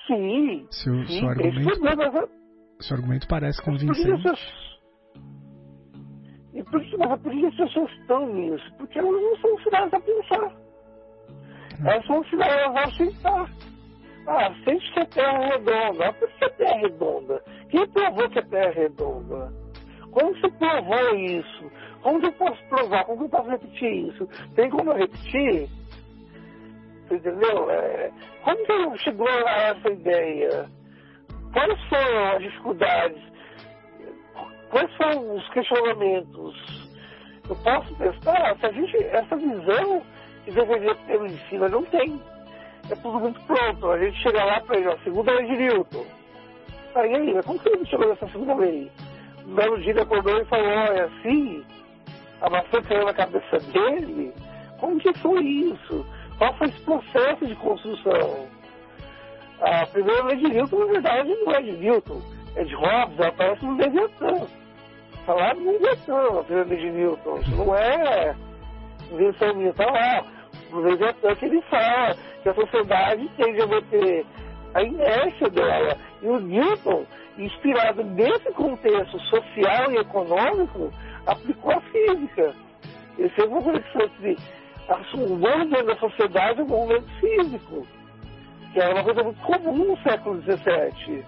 Sim. Seu, sim, seu argumento. Mas, seu argumento parece convincente. E por que, mas por que as pessoas estão nisso? Porque elas não são ensinadas a pensar. Elas são ensinadas a aceitar. Ah, sente que a Terra é redonda. Ah, por que a Terra é redonda? Quem provou que a Terra é redonda? Como você provou isso? Como eu posso provar? Como eu posso repetir isso? Tem como eu repetir? Você entendeu? É, como que chegou a essa ideia? Quais foram as dificuldades? Quais são os questionamentos? Eu posso testar? Se a gente, essa visão que deveria ter o ensino, não tem. É tudo muito pronto. A gente chega lá para ele, ó, segunda lei de Newton. Aí, aí, mas como que ele chegou nessa segunda lei? Um belo dia acordou e falou, olha, assim, a maçã caiu na cabeça dele? Como que foi isso? Qual foi esse processo de construção? A primeira de Newton, na verdade, não é de Newton, é de Hobbes, ela aparece no Leviatã. Falar do Leviatã, a primeira Newton. Isso não é invenção minha, tá lá. No Leviatã que ele fala que a sociedade tende a manter a inércia dela. E o Newton, inspirado nesse contexto social e econômico, aplicou a física. Ele fez uma conexão entre o movimento da sociedade e o movimento físico que era uma coisa muito comum no século XVII.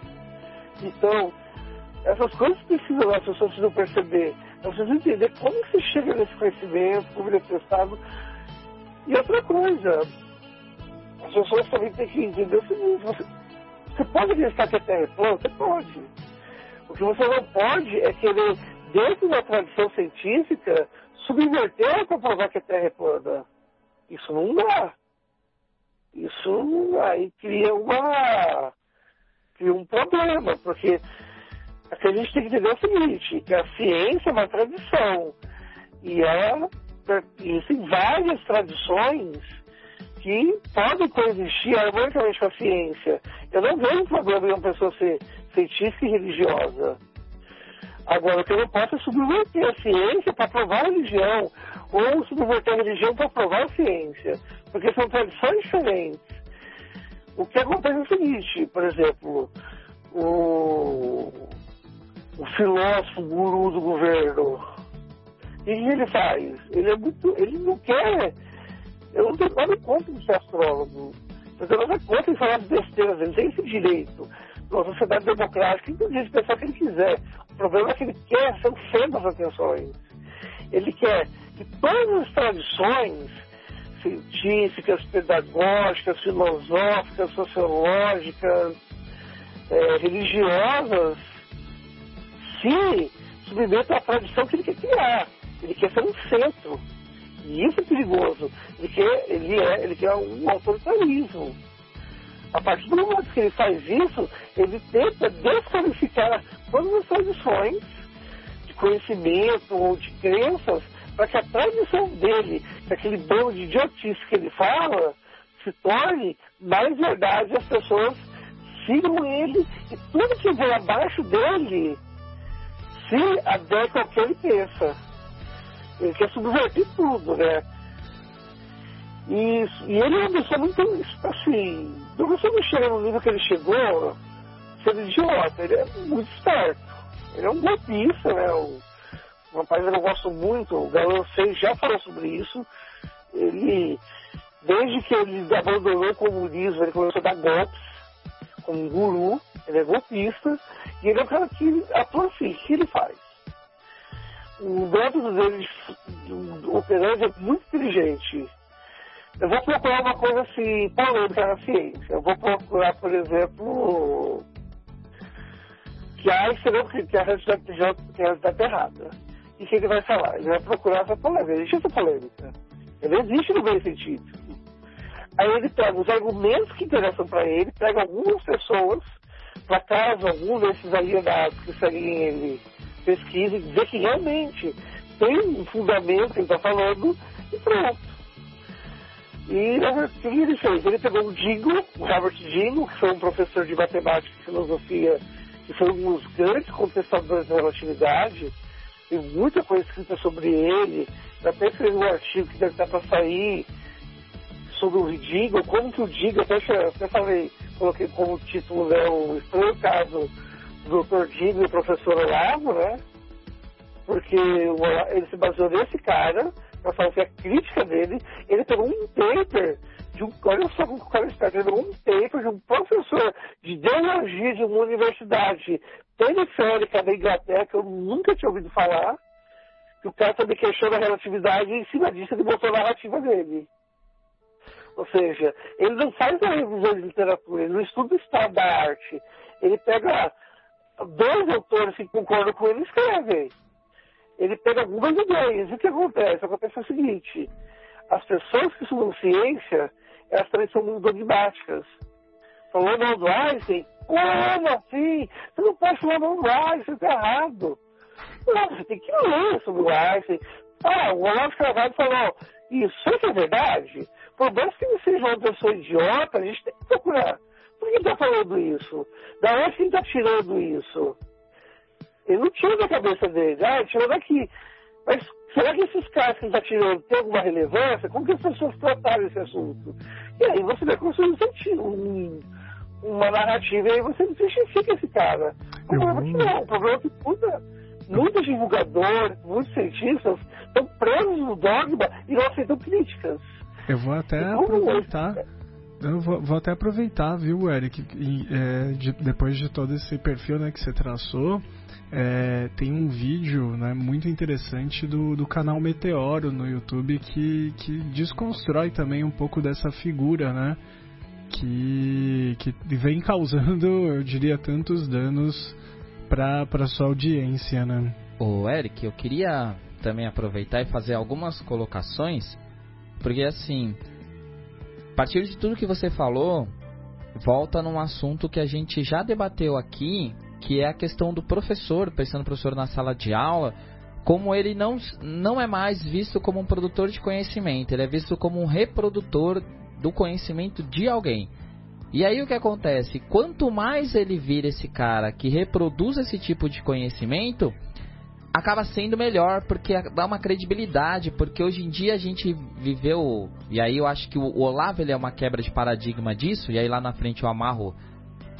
Então, essas coisas precisam, as pessoas precisam perceber, elas precisam entender como se chega nesse conhecimento, como ele é testado. E outra coisa, as pessoas também têm que entender o seguinte, você, você pode acreditar que a Terra é plana? Você pode. O que você não pode é querer, dentro da tradição científica, subverter para provar que a Terra é plana. Isso não dá. Isso aí cria uma cria um problema, porque a gente tem que entender o seguinte, que a ciência é uma tradição. E ela existem várias tradições que podem coexistir harmonicamente com a ciência. Eu não vejo problema em uma pessoa ser científica e religiosa. Agora, o que eu não posso é subverter a ciência para provar a religião, ou subverter a religião para provar a ciência porque são tradições diferentes. O que acontece é o seguinte, por exemplo, o, o filósofo guru do governo, o que ele faz? Ele é muito. ele não quer. Eu não tenho nada contra ser astrólogo. Eu tenho nada contra de falar besteiras, ele tem esse direito. Numa sociedade democrática, inclusive pensar o que ele quiser. O problema é que ele quer ser o centro das atenções. Ele quer que todas as tradições científicas, pedagógicas, filosóficas, sociológicas, é, religiosas, se submetem à tradição que ele quer criar. Ele quer ser um centro. E isso é perigoso. Ele quer, ele é, ele quer um autoritarismo. A partir do momento que ele faz isso, ele tenta desqualificar todas as tradições de conhecimento ou de crenças para que a tradição dele, que aquele bando de idiotice que ele fala, se torne mais verdade as pessoas sigam ele e tudo que vem abaixo dele se adequa ao que ele pensa. Ele quer subverter tudo, né? E, e ele é uma pessoa muito, assim, não consigo chegar no nível que ele chegou sendo idiota, ele é muito esperto. Ele é um golpista, né? Um, um rapaz que eu gosto muito, o 6 já falou sobre isso. Ele, desde que ele abandonou o comunismo, ele começou a dar golpes como um guru, ele é golpista, e ele é um cara que atua assim, o que ele faz? o método dele operando é muito inteligente. Eu vou procurar uma coisa assim, polêmica na ciência. Eu vou procurar, por exemplo, que Einstein que, que a realidade está errada. E o que ele vai falar? Ele vai procurar essa polêmica. Existe essa polêmica. Ele existe no meio científico. Aí ele pega os argumentos que interessam para ele, pega algumas pessoas, para caso algum desses alienados que seguem ele pesquise dizer que realmente tem um fundamento que ele está falando e pronto. E o que ele fez? Ele pegou o Dingo, o Robert Dingo, que foi um professor de matemática e filosofia, que foi um dos grandes contestadores da relatividade, tem muita coisa escrita sobre ele, até escreveu um artigo que deve estar para sair sobre o Dingo, como que o Dingo, até, até falei, coloquei como título né, o estranho caso do Dr. Dingo e o professor Olavo, né? Porque ele se baseou nesse cara para fazer a crítica dele. Ele pegou um paper de um. Olha só o cara está. Ele um paper de um professor de ideologia de uma universidade periférica da Inglaterra, que eu nunca tinha ouvido falar, que o cara também questionou a relatividade e em cima disso ele botou a narrativa dele. Ou seja, ele não faz a revisão de literatura, ele não estuda o estado da arte. Ele pega dois autores que concordam com ele e escrevem ele pega algumas ideias. E o que acontece? Acontece o seguinte: as pessoas que estudam ciência, elas também são muito dogmáticas. Falou não do Einstein? Como assim? Você não pode falar do Einstein, está errado. Não, você tem que ler sobre o Einstein. Ah, o Olavo Carvalho falou, isso é verdade? Por mais que ele seja uma pessoa idiota, a gente tem que procurar. Por que está falando isso? Da onde que ele está tirando isso? Ele não tira da cabeça dele. Ah, ele tirou daqui. Mas será que esses caras que ele está tirando têm alguma relevância? Como que as pessoas trataram esse assunto? E aí você vai construir um, uma narrativa e aí você justifica esse cara. O problema é que não. O problema é que puta, muitos divulgadores, muitos cientistas estão presos no dogma e não aceitam críticas. Eu vou até aproveitar. Eu vou, vou, até aproveitar, viu, Eric, e, é, de, depois de todo esse perfil né, que você traçou, é, tem um vídeo né, muito interessante do, do canal Meteoro no YouTube que, que desconstrói também um pouco dessa figura, né? Que, que vem causando, eu diria, tantos danos para sua audiência, né? Ô Eric, eu queria também aproveitar e fazer algumas colocações, porque assim, a partir de tudo que você falou, volta num assunto que a gente já debateu aqui que é a questão do professor, pensando no professor na sala de aula, como ele não, não é mais visto como um produtor de conhecimento, ele é visto como um reprodutor do conhecimento de alguém. E aí o que acontece? Quanto mais ele vira esse cara que reproduz esse tipo de conhecimento, acaba sendo melhor, porque dá uma credibilidade, porque hoje em dia a gente viveu, e aí eu acho que o Olavo ele é uma quebra de paradigma disso, e aí lá na frente eu amarro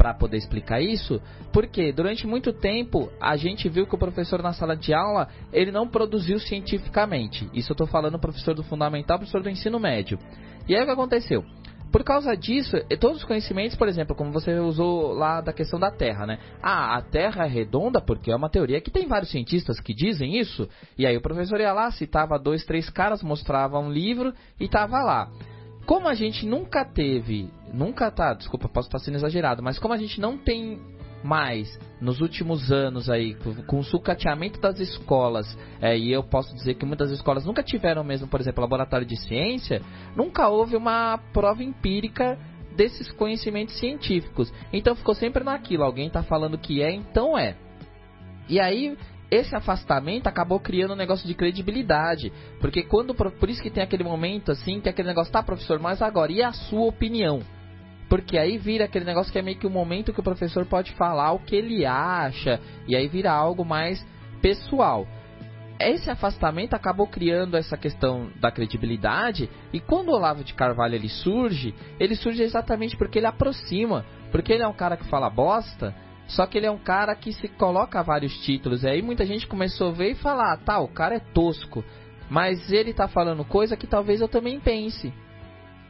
para poder explicar isso, porque durante muito tempo a gente viu que o professor na sala de aula ele não produziu cientificamente. Isso eu estou falando professor do fundamental, professor do ensino médio. E aí o que aconteceu? Por causa disso, todos os conhecimentos, por exemplo, como você usou lá da questão da Terra, né? Ah, a Terra é redonda porque é uma teoria que tem vários cientistas que dizem isso. E aí o professor ia lá, citava dois, três caras, mostrava um livro e tava lá. Como a gente nunca teve, nunca tá, desculpa, posso estar sendo exagerado, mas como a gente não tem mais nos últimos anos aí, com o sucateamento das escolas, é, e eu posso dizer que muitas escolas nunca tiveram mesmo, por exemplo, laboratório de ciência, nunca houve uma prova empírica desses conhecimentos científicos. Então ficou sempre naquilo, alguém está falando que é, então é. E aí esse afastamento acabou criando um negócio de credibilidade. Porque quando. Por isso que tem aquele momento assim, que aquele negócio, tá, professor, mas agora, e a sua opinião? Porque aí vira aquele negócio que é meio que o momento que o professor pode falar o que ele acha, e aí vira algo mais pessoal. Esse afastamento acabou criando essa questão da credibilidade, e quando o Olavo de Carvalho ele surge, ele surge exatamente porque ele aproxima, porque ele é um cara que fala bosta, só que ele é um cara que se coloca vários títulos. E aí muita gente começou a ver e falar: ah, tá, o cara é tosco. Mas ele tá falando coisa que talvez eu também pense.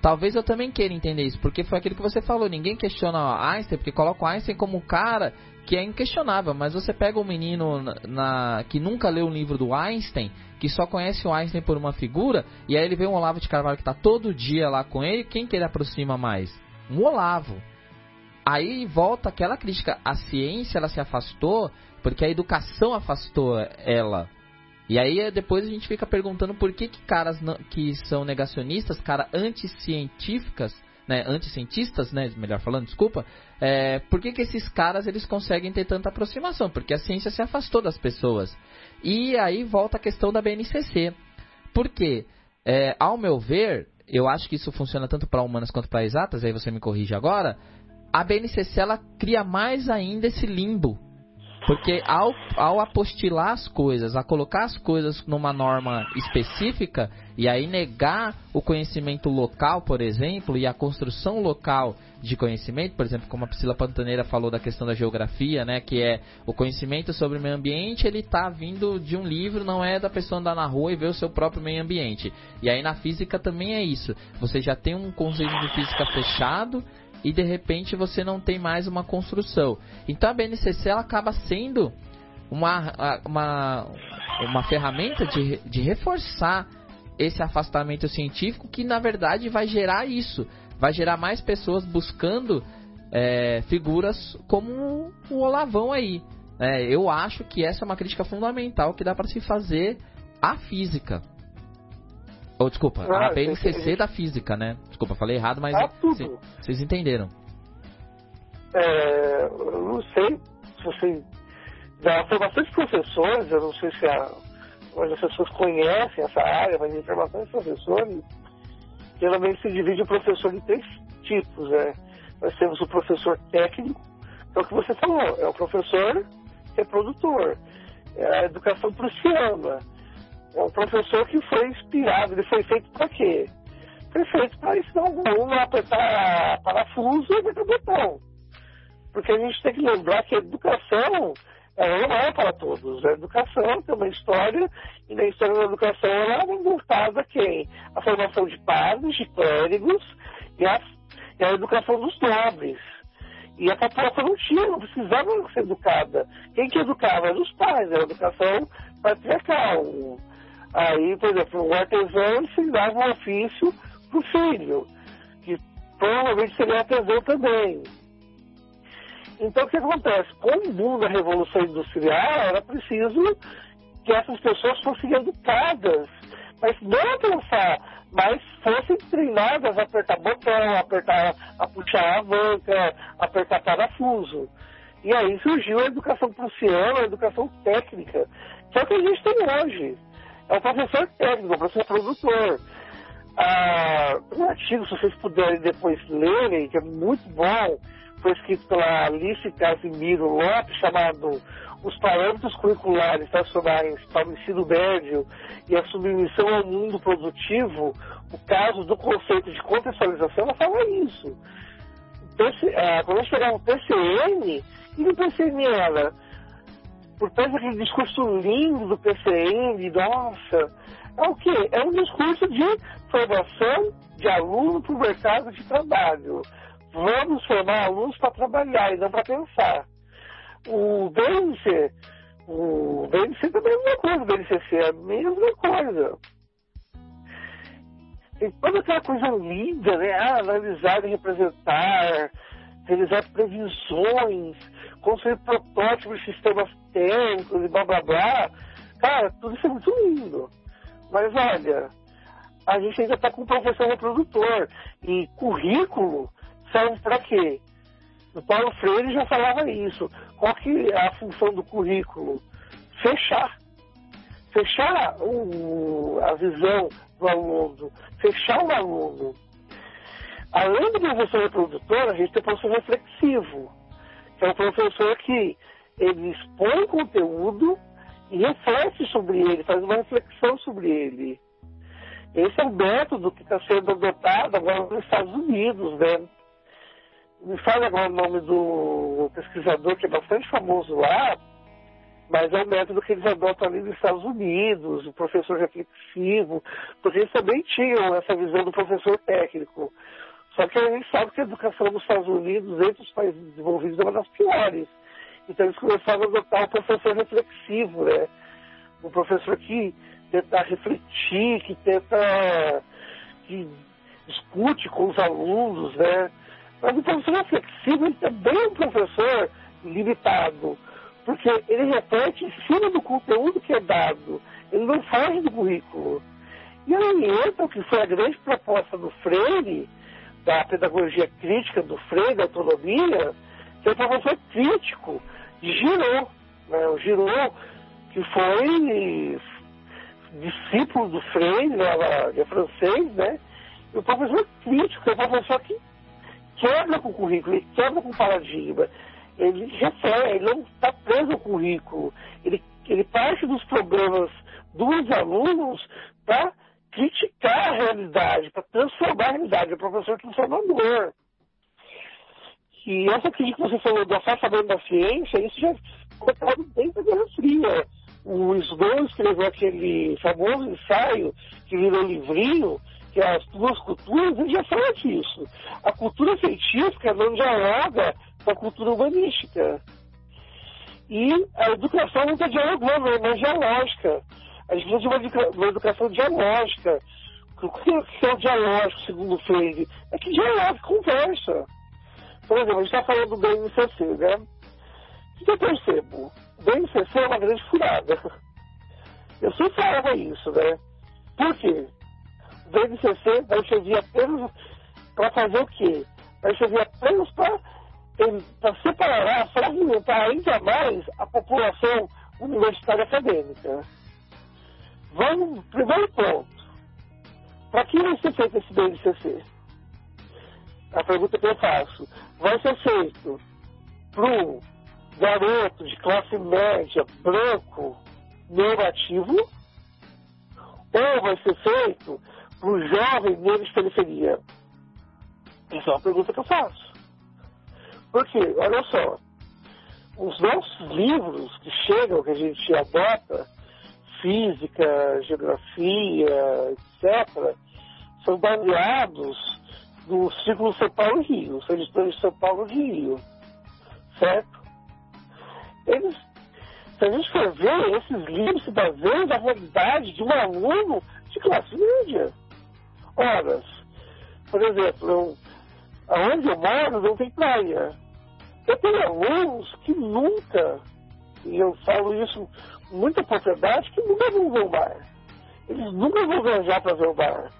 talvez eu também queira entender isso, porque foi aquilo que você falou, ninguém questiona Einstein, porque coloca o Einstein como um cara que é inquestionável, mas você pega um menino na, na, que nunca leu um livro do Einstein, que só conhece o Einstein por uma figura, e aí ele vê um Olavo de Carvalho que está todo dia lá com ele, quem que ele aproxima mais? Um Olavo. Aí volta aquela crítica, a ciência ela se afastou porque a educação afastou ela. E aí depois a gente fica perguntando por que, que caras que são negacionistas, cara anticientíficas, né, anticientistas, né, melhor falando, desculpa, é, por que, que esses caras eles conseguem ter tanta aproximação? Porque a ciência se afastou das pessoas. E aí volta a questão da BNCC. Por quê? É, ao meu ver, eu acho que isso funciona tanto para humanas quanto para exatas, aí você me corrige agora, a BNCC ela cria mais ainda esse limbo porque ao, ao apostilar as coisas, a colocar as coisas numa norma específica e aí negar o conhecimento local, por exemplo, e a construção local de conhecimento, por exemplo, como a Priscila Pantaneira falou da questão da geografia, né, que é o conhecimento sobre o meio ambiente, ele está vindo de um livro, não é da pessoa andar na rua e ver o seu próprio meio ambiente. E aí na física também é isso. Você já tem um conceito de física fechado e de repente você não tem mais uma construção. Então a BNCC ela acaba sendo uma, uma, uma ferramenta de, de reforçar esse afastamento científico que na verdade vai gerar isso, vai gerar mais pessoas buscando é, figuras como o Olavão aí. É, eu acho que essa é uma crítica fundamental que dá para se fazer à física. Oh, desculpa, ah, a BNCC da física, né? Desculpa, falei errado, mas ah, vocês entenderam. É, eu não sei se você. Já foi bastante professores, eu não sei se a, as pessoas conhecem essa área, mas informações de professores, geralmente se divide o professor em três tipos. Né? Nós temos o professor técnico, que é o que você falou, é o professor que é. É a educação prussiana é um professor que foi inspirado, ele foi feito para quê? Foi feito para ensinar o aluno a apertar parafuso e apertar botão. Porque a gente tem que lembrar que a educação ela não é para todos. A educação tem uma história, e na história da educação ela é voltada a quem? A formação de padres, de clérigos e a, e a educação dos nobres. E a população não tinha, não precisava ser educada. Quem que educava? Eram os pais, era a educação patriarcal. Aí, por exemplo, o artesão ensinava um ofício para o filho, que provavelmente seria artesão também. Então, o que acontece? Com o boom da Revolução Industrial, era preciso que essas pessoas fossem educadas, mas não pensar, mas fossem treinadas a apertar botão, a, apertar, a puxar a alavanca, a apertar parafuso. E aí surgiu a educação prussiana, a educação técnica, que é o que a gente tem hoje é o professor técnico, é o professor produtor. Ah, um artigo, se vocês puderem depois lerem, que é muito bom, foi escrito pela Alice Casimiro Lopes, chamado Os Parâmetros Curriculares Nacionais para o Ensino Médio e a Submissão ao Mundo Produtivo, o caso do conceito de contextualização, ela fala isso. Ah, quando gente pegar um PCN, e no PCN era por trás daquele discurso lindo do PCN, nossa, é o quê? É um discurso de formação de aluno para o mercado de trabalho. Vamos formar alunos para trabalhar e não para pensar. O BNC, o BNC também é a mesma coisa, o BNCC é a mesma coisa. Tem toda aquela coisa linda, né? Ah, analisar e representar, realizar previsões, construir protótipos de sistemas térmicos e blá blá blá. Cara, tudo isso é muito lindo. Mas olha, a gente ainda está com o professor reprodutor. E currículo serve para quê? O Paulo Freire já falava isso. Qual que é a função do currículo? Fechar. Fechar o, a visão do aluno. Fechar o aluno. Além do professor reprodutor, a gente tem o professor reflexivo é um professor que ele expõe conteúdo e reflete sobre ele, faz uma reflexão sobre ele. Esse é o método que está sendo adotado agora nos Estados Unidos, né? Me fala agora o nome do pesquisador que é bastante famoso lá, mas é o método que eles adotam ali nos Estados Unidos, o professor reflexivo, porque eles também tinham essa visão do professor técnico. Só que a gente sabe que a educação nos Estados Unidos, entre os países desenvolvidos, é uma das piores. Então eles começaram a adotar o professor reflexivo, né? Um professor que tenta refletir, que tenta, que discute com os alunos, né? Mas o professor reflexivo ele também é um professor limitado, porque ele repete em cima do conteúdo que é dado, ele não faz do currículo. E aí entra o que foi a grande proposta do Freire, da pedagogia crítica do Freire, da autonomia, que é o professor crítico, de Giraud, né? o Giraud, que foi discípulo do Freire, né? é francês, né? E o professor crítico é o professor que quebra com o currículo, ele quebra com o paradigma, ele refere, ele não está preso ao currículo, ele, ele parte dos problemas dos alunos para criticar a realidade, para transformar a realidade, é o professor transformador. E essa crítica que você falou do afastamento da ciência, isso já colocado dentro da Guerra Fria. O Sloan escreveu aquele famoso ensaio que virou livrinho, que é as duas culturas, ele já fala disso. A cultura científica não dialoga com a cultura humanística. E a educação não está dialogando, é uma dialógica. A gente precisa de uma, educação dialógica. O que é o dialógico, segundo Freire? É que dialoga, conversa. Por exemplo, a gente está falando do BNCC, né? O que eu percebo? O BNCC é uma grande furada. Eu sempre falava isso, né? Por quê? O BNCC vai servir apenas para fazer o quê? Vai servir apenas para separar, fragmentar ainda mais a população universitária acadêmica. Vamos, primeiro ponto. Para que vai ser feito esse BNCC? A pergunta que eu faço vai ser feito para um garoto de classe média, branco, negativo, ou vai ser feito para um jovem negro de periferia? Essa é uma pergunta que eu faço. Porque, olha só, os nossos livros que chegam, que a gente adota, física, geografia, etc., são baseados do ciclo São Paulo Rio, os editores de São Paulo de Rio, certo? Eles, se a gente for ver, esses livros se baseiam na realidade de um aluno de classe média. Ora, por exemplo, eu, aonde eu moro não tem praia. Eu tenho alunos que nunca, e eu falo isso muita propriedade, que nunca vão ver o mar. Eles nunca vão viajar para ver o mar.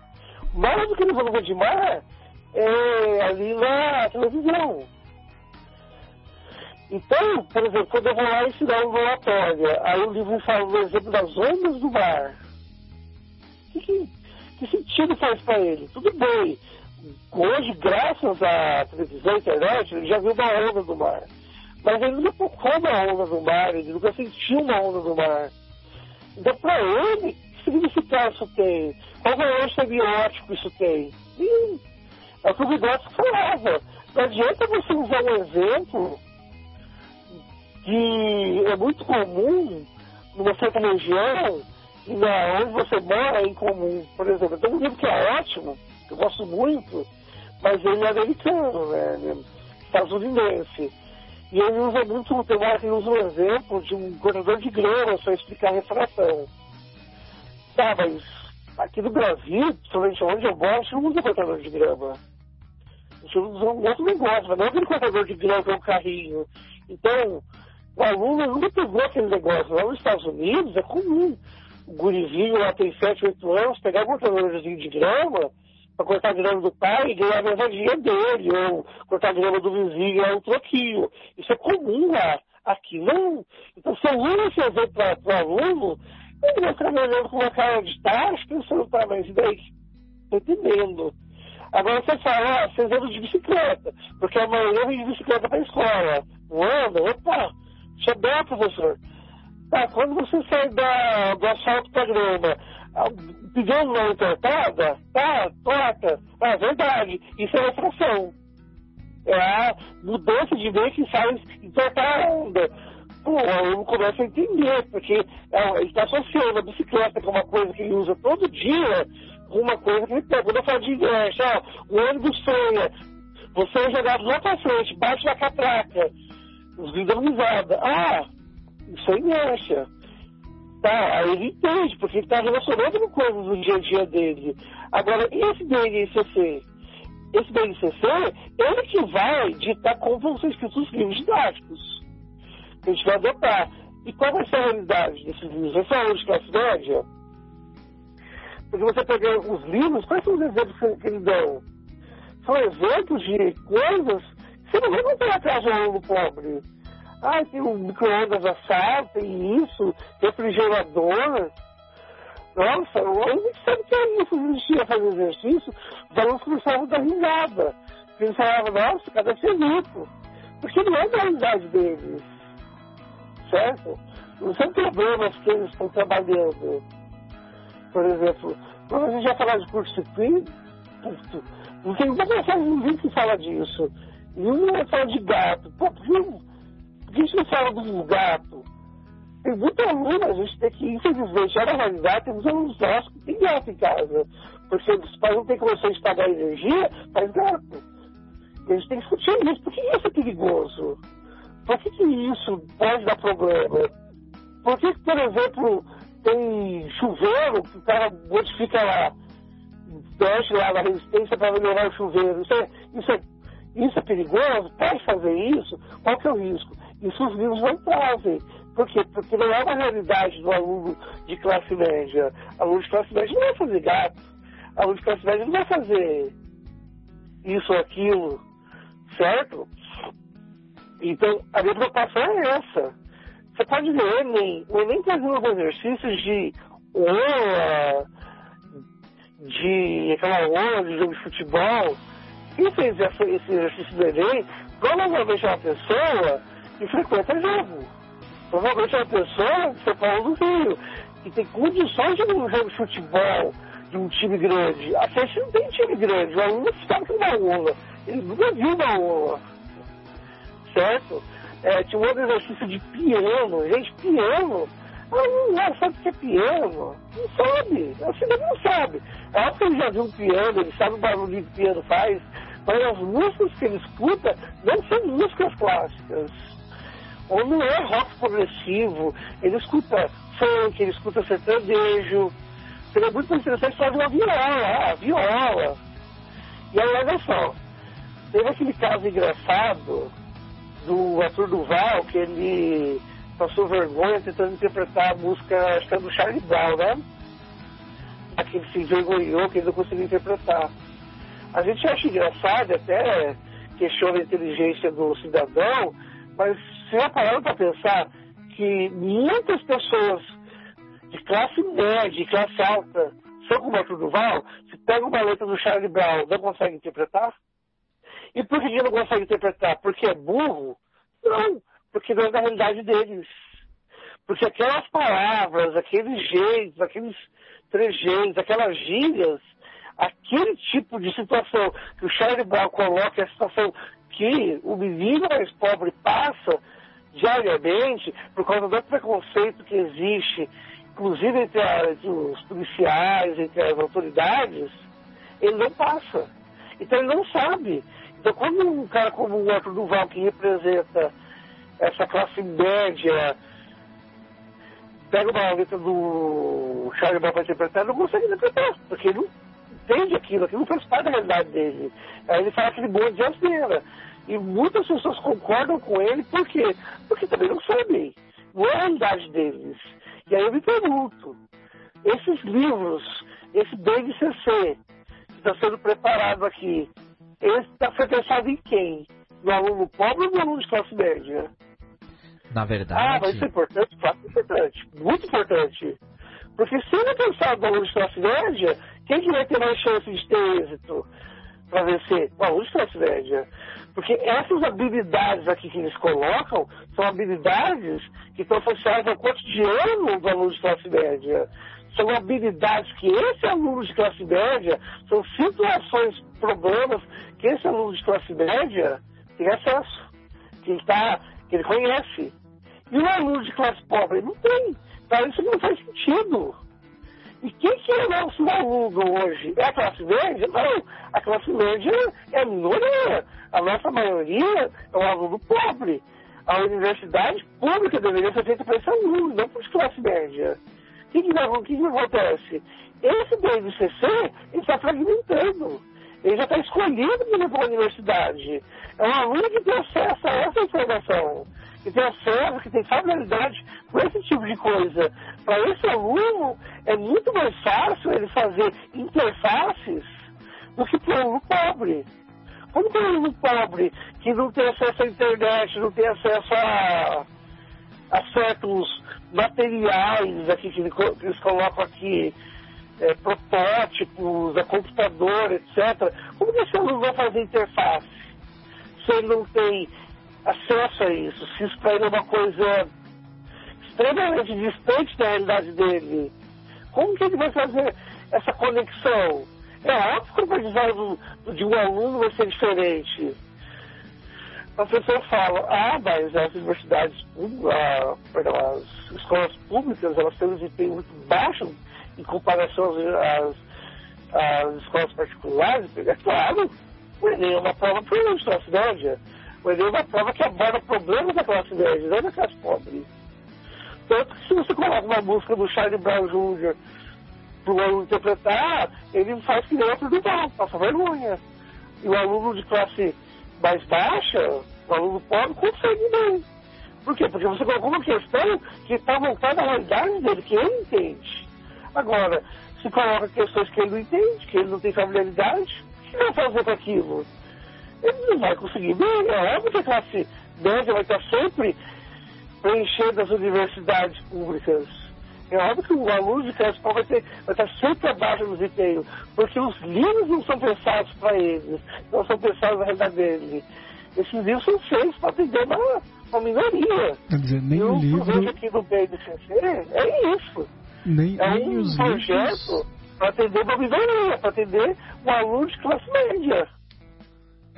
Mais do que eles vão ver de mar é, ali na televisão. Então, por exemplo, quando eu vou lá ensinar uma oratória, aí o livro fala o exemplo das ondas do mar. Que, que, que sentido faz para ele? Tudo bem. Hoje, graças à televisão e internet, ele já viu uma onda do mar. Mas ele nunca tocou uma onda do mar, ele nunca sentiu uma onda do mar. Então, para ele, que significado isso tem? Qual valor semiótico isso tem? Nenhum. É o que o Vygotsky falava. Não adianta você usar um exemplo que é muito comum numa certa região e na onde você mora é incomum. Por exemplo, tem um livro que é ótimo, que eu gosto muito, mas ele é americano, né? É estadunidense. E ele usa muito, tem uma usa um exemplo de um cortador de grama para explicar a refração. Tá, mas aqui no Brasil, principalmente onde eu moro, não usa cortador de grama um outro negócio, mas não aquele cortador de grão que é um carrinho. Então, o aluno nunca pegou aquele negócio. Lá nos Estados Unidos é comum. O gurizinho lá tem 7, 8 anos, pegar um cortadorzinho de grama para cortar a grama do pai e ganhar a mesadinha dele, ou cortar a grama do vizinho e ganhar um troquinho. Isso é comum lá. Aqui não. Então, se eu uso esse exemplo para o aluno, ele vai ficar olhando com uma cara de taxa, pensando, tá, mas e daí? Estou entendendo. Agora você fala, ah, vocês andam de bicicleta, porque a maioria vem de bicicleta para a escola. Não anda? Opa, isso é bom, professor. Tá, quando você sai da, do asfalto para grama, pedindo uma entortada, tá, toca. Ah, verdade, isso é refração. É a mudança de meio que sai entortar a onda. o aluno começa a entender, porque é, ele está associando a bicicleta, é uma coisa que ele usa todo dia, com uma coisa que ele pega. Quando eu falo de inércia, ó, o ônibus freia, você é jogado lá para frente, bate na catraca, risada. Ah, isso é inércia. Tá, ele entende, porque ele está relacionando com coisas do dia a dia dele. Agora, esse BNCC? Esse BNCC, ele que vai ditar como vão ser escritos os livros didáticos. Que a gente vai adotar. E qual vai ser a realidade desses livros? Vai ser a de classe média? Porque você pega os livros, quais são os exemplos que eles dão? São exemplos de coisas que você não vai encontrar atrás um aluno pobre. Ah, tem um micro-ondas assado, tem isso, refrigerador. Nossa, o aluno sabe que é isso, existia fazer exercício, os alunos começavam a dar risada. Falavam, nossa, cada ser rico. Porque não é da realidade deles. Certo? Não são problemas que eles estão trabalhando. Por exemplo, quando a gente já falar de curto-circuito, não tem mensagem que fala disso. E um vai falar de gato. Pô, por que por que a gente não fala do gato? Tem muito aluno, a gente tem que, infelizmente, na realidade, temos alunos nossos que têm gato em casa. Porque os pais não têm condições de pagar energia, faz gato. E a gente tem que discutir isso. Por que isso é perigoso? Por que, que isso pode dar problema? Por que, por exemplo, tem chuveiro que o cara modifica lá, mexe lá na resistência para melhorar o chuveiro? Isso é, isso é, isso é perigoso? Pode fazer isso? Qual que é o risco? Isso os livros não trazem. Por quê? Porque não é uma realidade do aluno de classe média. Aluno de classe média não vai fazer gato. Aluno de classe média não vai fazer isso ou aquilo. Certo? Então, a minha preocupação é essa. Você pode ver o Enem, o Enem trazendo os exercícios de ola, de aquela ola de jogo de futebol. Quem fez esse exercício do Enem, provavelmente é uma pessoa que frequenta jogo. Provavelmente é uma pessoa de São Paulo do Rio, que tem condições de um jogo de futebol de um time grande. A gente não tem time grande, o aluno sabe que uma ola. Ele nunca viu uma ola. Certo? É, tinha um outro exercício de piano. Gente, piano? Ah, não sabe o que é piano? Não sabe. A cidade não sabe. É óbvio que ele já viu um piano, ele sabe o barulho que o piano faz, mas as músicas que ele escuta não são músicas clássicas ou não é rock progressivo, ele escuta funk, ele escuta sertanejo. Seria muito interessante de uma viola, ah, viola. E aí, olha só, teve aquele caso engraçado do Arthur Duval, que ele passou vergonha tentando interpretar a música, acho que é do Charlie Brown, né? Aquele se envergonhou, que ele não conseguiu interpretar. A gente acha engraçado, até questiona a inteligência do cidadão, mas você já parou para pensar que muitas pessoas de classe média e classe alta são como Arthur Duval, se pega uma letra do Charlie Brown, não consegue interpretar? E por que não consegue interpretar? Porque é burro? Não, porque não é da realidade deles. Porque aquelas palavras, aqueles jeitos, aqueles trejeitos, aquelas gírias, aquele tipo de situação que o Charlie Brown coloca, a situação que o menino mais pobre passa, diariamente, por causa do preconceito que existe, inclusive entre, a, entre os policiais, entre as autoridades, ele não passa. Então ele não sabe. Então quando um cara como o Arthur Duval, que representa essa classe média, pega uma letra do Charlie Brown para interpretar, não consegue interpretar, porque ele não entende aquilo, aquilo não faz parte da realidade dele. Aí ele fala aquele monte de asneira. E muitas pessoas concordam com ele, por quê? Porque também não sabem. Não é a realidade deles. E aí eu me pergunto, esses livros, esse BNCC, que está sendo preparado aqui, ele está foi pensado em quem? No aluno pobre ou no aluno de classe média? Na verdade. Ah, vai ser importante? Claro que é importante. Muito importante. Porque se ele é pensado no aluno de classe média, quem que vai ter mais chance de ter êxito para vencer? O aluno de classe média. Porque essas habilidades aqui que eles colocam são habilidades que estão associadas ao cotidiano do aluno de classe média. São habilidades que esse aluno de classe média, são situações, problemas que esse aluno de classe média tem acesso, que ele, tá, que ele conhece. E um aluno de classe pobre? Não tem. Para isso não faz sentido. E quem que é o nosso aluno hoje? É a classe média? Não. A classe média é a minoria. A nossa maioria é um aluno pobre. A universidade pública deveria ser feita para esse aluno, não para os classe média. O que, que, que, que acontece? Esse BNCC está fragmentando. Ele já está escolhido para ir para a universidade. É um aluno que tem acesso a essa informação, que tem acesso, que tem familiaridade com esse tipo de coisa. Para esse aluno, é muito mais fácil ele fazer interfaces do que para o aluno pobre. Como tem um aluno pobre que não tem acesso à internet, não tem acesso a, a certos materiais aqui que eles colocam aqui, é, protótipos, a computador, etc. Como que esse aluno vai fazer interface se ele não tem acesso a isso? Se isso para ele é uma coisa extremamente distante da realidade dele, como que ele vai fazer essa conexão? É óbvio que o aprendizado de um aluno vai ser diferente. As pessoas falam, ah, mas as universidades, perdão, as escolas públicas, elas têm um desempenho muito baixo em comparação às, às escolas particulares. É claro, o Enem é uma prova para a classe Enem é uma prova que aborda problemas da classe média, não da classe pobre. Tanto que se você coloca uma música do Charlie Brown Jr. para o aluno interpretar, ele faz que nem outro do mal, passa vergonha. E o aluno de classe mais baixa, o aluno pobre, consegue bem. Por quê? Porque você colocou uma questão que está voltada à realidade dele, que ele entende. Agora, se coloca questões que ele não entende, que ele não tem familiaridade, o que vai fazer com aquilo? Ele não vai conseguir bem. É óbvio que a classe média vai estar sempre preenchendo as universidades públicas. É óbvio que o aluno de classe pobre vai, ter, vai estar sempre abaixo do desempenho, porque os livros não são pensados para eles, não são pensados na realidade deles. Esses livros são feitos para atender uma, uma minoria. Quer dizer, nem o livro... aqui do BNCC é isso. Nem, é um os projeto livros... para atender uma minoria, para atender um aluno de classe média.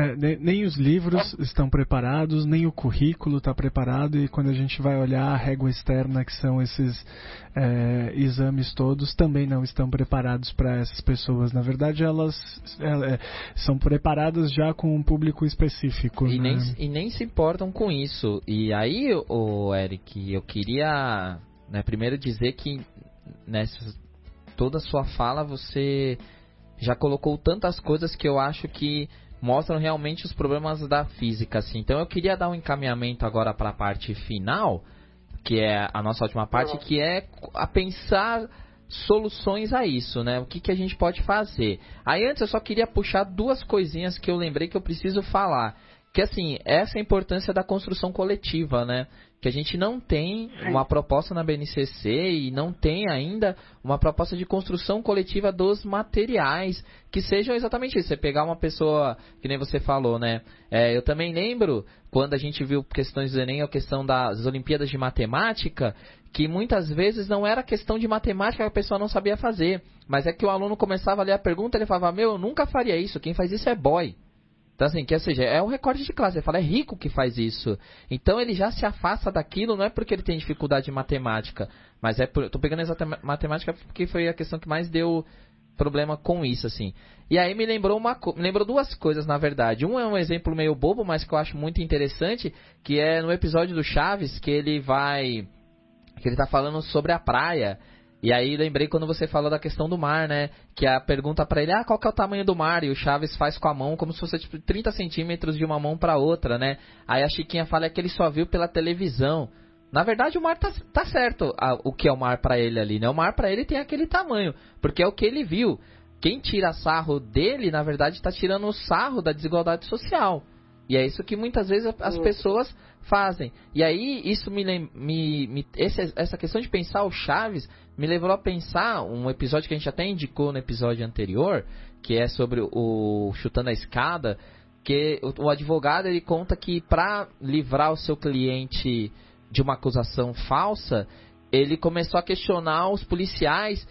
É, nem, nem, os livros estão preparados, nem o currículo está preparado, e quando a gente vai olhar a régua externa, que são esses é, exames todos, também não estão preparados para essas pessoas. Na verdade, elas é, são preparadas já com um público específico. E, né? nem, e nem se importam com isso. E aí, o Eric, eu queria né, primeiro dizer que nessa toda a sua fala você já colocou tantas coisas que eu acho que mostram realmente os problemas da física, assim. Então eu queria dar um encaminhamento agora para a parte final, que é a nossa última parte, que é a pensar soluções a isso, né? O que, que a gente pode fazer. Aí antes eu só queria puxar duas coisinhas que eu lembrei que eu preciso falar. Que assim, essa é a importância da construção coletiva, né? que a gente não tem uma proposta na BNCC e não tem ainda uma proposta de construção coletiva dos materiais que sejam exatamente isso. Você pegar uma pessoa, que nem você falou, né? É, eu também lembro quando a gente viu questões do Enem, a questão das Olimpíadas de Matemática, que muitas vezes não era questão de matemática que a pessoa não sabia fazer, mas é que o aluno começava a ler a pergunta e ele falava: Meu, eu nunca faria isso, quem faz isso é boy. Então, assim, que, ou seja, é um recorde de classe. Ele fala, é rico que faz isso. Então, ele já se afasta daquilo, não é porque ele tem dificuldade em matemática, mas é por. Tô pegando essa matemática porque foi a questão que mais deu problema com isso, assim. E aí me lembrou uma me lembrou duas coisas, na verdade. Um é um exemplo meio bobo, mas que eu acho muito interessante, que é no episódio do Chaves, que ele vai. que ele tá falando sobre a praia. E aí lembrei quando você falou da questão do mar, né? Que a pergunta para ele, ah, qual que é o tamanho do mar? E o Chaves faz com a mão como se fosse tipo 30 centímetros de uma mão para outra, né? Aí a Chiquinha fala que ele só viu pela televisão. Na verdade, o mar tá, tá certo a, o que é o mar para ele ali, né? O mar para ele tem aquele tamanho, porque é o que ele viu. Quem tira sarro dele, na verdade, está tirando o sarro da desigualdade social. E é isso que muitas vezes as pessoas fazem. E aí, isso me, me, me esse, essa questão de pensar o Chaves me levou a pensar um episódio que a gente até indicou no episódio anterior, que é sobre o chutando a escada, que o, o advogado ele conta que para livrar o seu cliente de uma acusação falsa, ele começou a questionar os policiais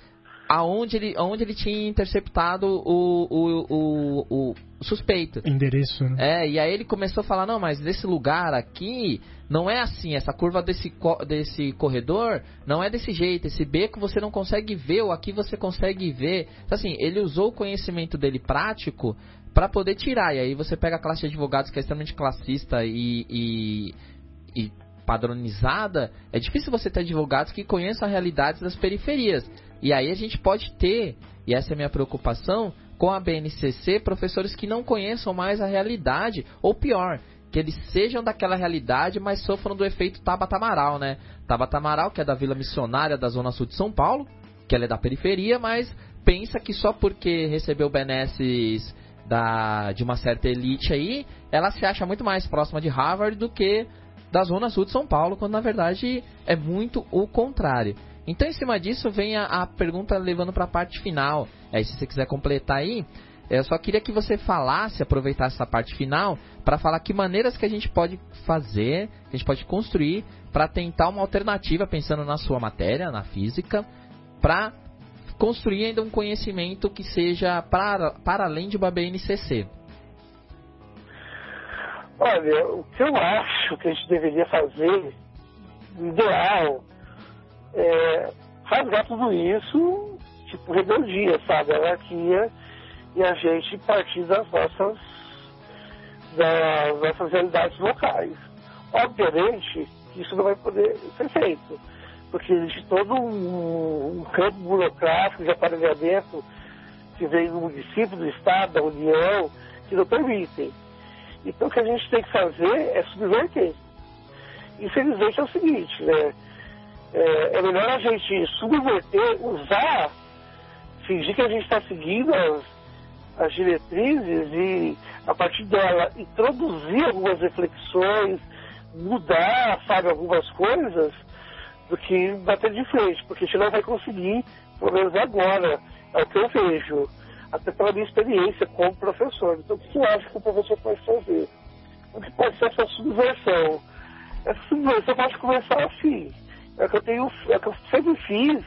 aonde ele, aonde ele tinha interceptado o, o, o, o suspeito. Endereço, né? É, e aí ele começou a falar, não, mas nesse lugar aqui não é assim, essa curva desse, desse corredor não é desse jeito, esse beco você não consegue ver, ou aqui você consegue ver. Então, assim, ele usou o conhecimento dele prático para poder tirar. E aí você pega a classe de advogados que é extremamente classista e, e, e padronizada, é difícil você ter advogados que conheçam a realidade das periferias. E aí a gente pode ter, e essa é a minha preocupação, com a BNCC, professores que não conheçam mais a realidade, ou pior, que eles sejam daquela realidade, mas sofram do efeito Tabata Amaral, né? Tabata Amaral, que é da Vila Missionária da Zona Sul de São Paulo, que ela é da periferia, mas pensa que só porque recebeu benesses da, de uma certa elite aí, ela se acha muito mais próxima de Harvard do que da Zona Sul de São Paulo, quando na verdade é muito o contrário. Então, em cima disso, vem a, a pergunta levando para a parte final. Aí, se você quiser completar aí, eu só queria que você falasse, aproveitasse essa parte final, para falar que maneiras que a gente pode fazer, que a gente pode construir para tentar uma alternativa, pensando na sua matéria, na física, para construir ainda um conhecimento que seja para, para além de uma BNCC. Olha, o que eu acho que a gente deveria fazer, ideal, é, rasgar tudo isso, tipo, rebeldia, sabe? Anarquia e a gente partir das nossas, das nossas realidades locais. Obviamente isso não vai poder ser feito, porque existe todo um, um campo burocrático de aparelhamento que vem do município, do Estado, da União, que não permitem. Então o que a gente tem que fazer é subverter. Infelizmente é o seguinte, né? É, é melhor a gente subverter, usar, fingir que a gente está seguindo as, as diretrizes e, a partir dela, introduzir algumas reflexões, mudar, sabe, algumas coisas, do que bater de frente, porque a gente não vai conseguir, pelo menos agora, é o que eu vejo, até pela minha experiência como professor. Então, o que eu acho que o professor pode fazer? O que pode ser essa subversão? Essa subversão pode começar assim é que eu tenho, é que eu sempre fiz,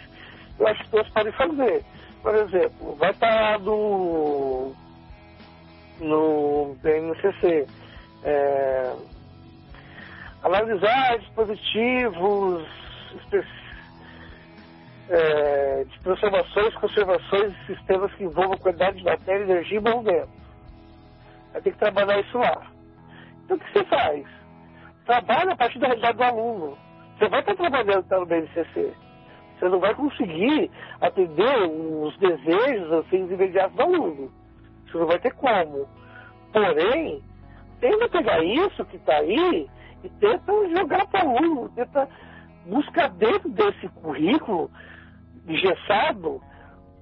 eu acho que todos podem fazer. Por exemplo, vai estar no, no BNCC, é, analisar dispositivos é, de transformações, conservações de sistemas que envolvam qualidade de matéria, energia e movimento. Vai ter que trabalhar isso lá. Então o que você faz? Trabalha a partir da realidade do aluno. Você vai estar trabalhando pelo BNCC. Você não vai conseguir atender os desejos assim, imediatos do aluno. Você não vai ter como. Porém, tenta pegar isso que está aí e tenta jogar para o aluno, tenta buscar dentro desse currículo engessado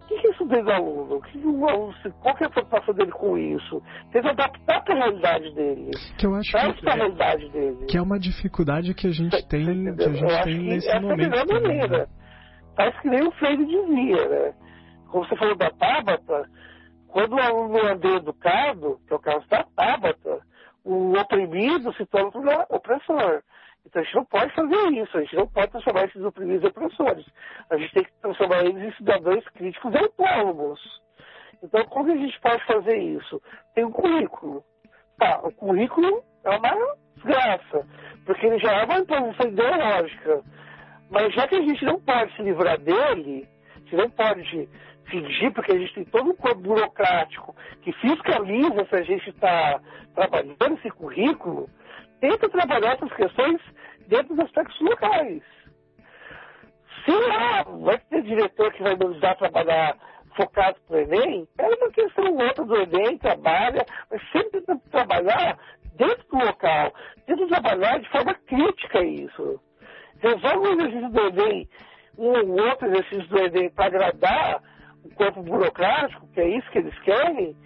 o que é isso do aluno? O que o aluno qual que é a preocupação dele com isso? Tenta adaptar para a realidade dele. Que eu acho que, a realidade dele. que é uma dificuldade que a gente tem, que a gente tem nesse essa momento. É a também, maneira. Né? Faz que nem o Freire dizia, né? Como você falou da Tabata, quando o aluno é educado, que é o caso da Tabata, o oprimido se torna opressor. Então a gente não pode fazer isso, a gente não pode transformar esses oprimidos em opressores. A gente tem que transformar eles em cidadãos críticos autônomos. Então como a gente pode fazer isso? Tem um currículo. Tá, o currículo é uma desgraça, porque ele já é uma imposição ideológica. Mas já que a gente não pode se livrar dele, a gente não pode fingir, porque a gente tem todo um corpo burocrático que fiscaliza se a gente está trabalhando esse currículo, tenta trabalhar essas questões dentro dos aspectos locais. Se lá vai ter diretor que vai nos trabalhar focado para o Enem, é uma questão outra do Enem, trabalha, mas sempre tenta trabalhar dentro do local, tenta trabalhar de forma crítica isso. Resolve o exercício do Enem, um ou outro exercício do Enem para agradar o corpo burocrático, que é isso que eles querem,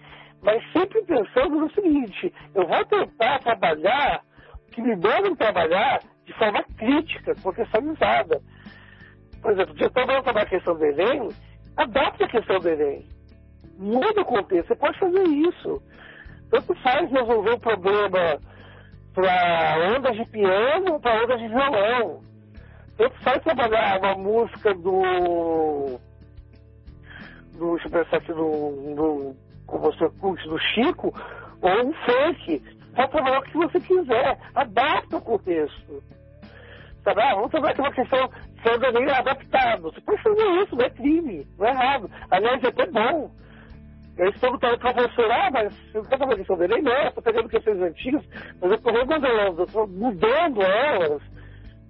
mas sempre pensando no seguinte, eu vou tentar trabalhar que me mandam trabalhar de forma crítica, contextualizada. Por exemplo, eu estou falando a questão do Enem, adapte a questão do Enem. Muda o contexto, você pode fazer isso. Tanto faz resolver o problema para ondas de piano ou para ondas de violão. Tanto faz trabalhar uma música do do, deixa eu pensar aqui no como você curte, do Chico, ou um funk. Pode trabalhar o que você quiser, adapta o contexto. Sabe? Ah, vamos trabalhar com uma questão que é bem adaptado. Você pode fazer isso, não é crime, não é errado. Aliás, é até bom. Eles estão para professor, ah, mas você não está fazendo questão dele? Não, eu estou pegando questões antigas, mas eu estou remodelando, eu estou mudando elas,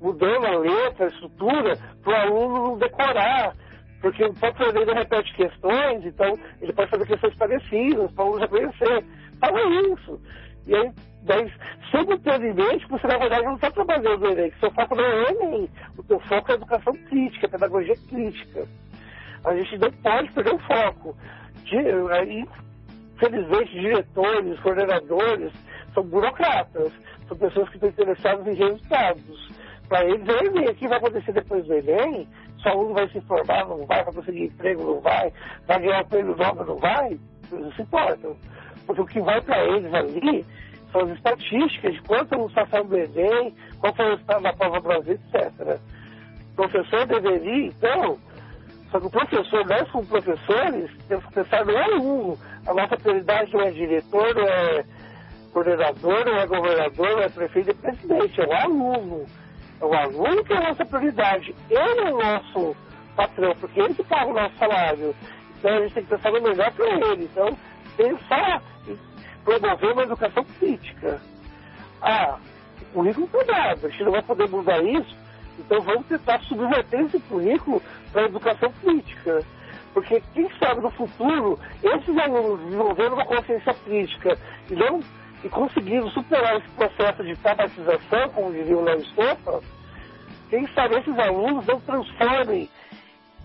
mudando a letra, a estrutura, para o aluno decorar. Porque o próprio ele repete questões, então ele pode fazer questões parecidas, para o aluno já conhecer. Fala isso. E aí, daí, simultaneamente, você na verdade não está trabalhando o Enem, seu foco não é o Enem, o teu foco é educação crítica, pedagogia crítica. A gente não pode perder o foco. Infelizmente, diretores, coordenadores, são burocratas, são pessoas que estão interessadas em resultados. Para eles, é o Enem. O que vai acontecer depois do Enem? Se o aluno vai se formar, não vai, vai conseguir emprego, não vai, vai ganhar um prêmio Nobel, não vai, eles não se importam. Porque o que vai para eles ali são as estatísticas de quantos alunos passaram do Enem, qual foi o resultado da prova Brasil, etc. O professor deveria, então, só que o professor, nós como professores, temos que pensar no aluno. A nossa prioridade não é diretor, não é coordenador, não é governador, não é prefeito, é presidente, é o aluno. É o aluno que é a nossa prioridade. Ele é o nosso patrão, porque ele que paga o nosso salário. Então a gente tem que pensar no melhor para ele. Então, pensar em promover uma educação crítica. Ah, o currículo cuidado, a gente não vai poder mudar isso, então vamos tentar subverter esse currículo para a educação crítica. Porque quem sabe no futuro, esses alunos desenvolvendo uma consciência crítica e, não, e conseguindo superar esse processo de tabatização, como diria o Léo Estopa, quem sabe esses alunos não transformem,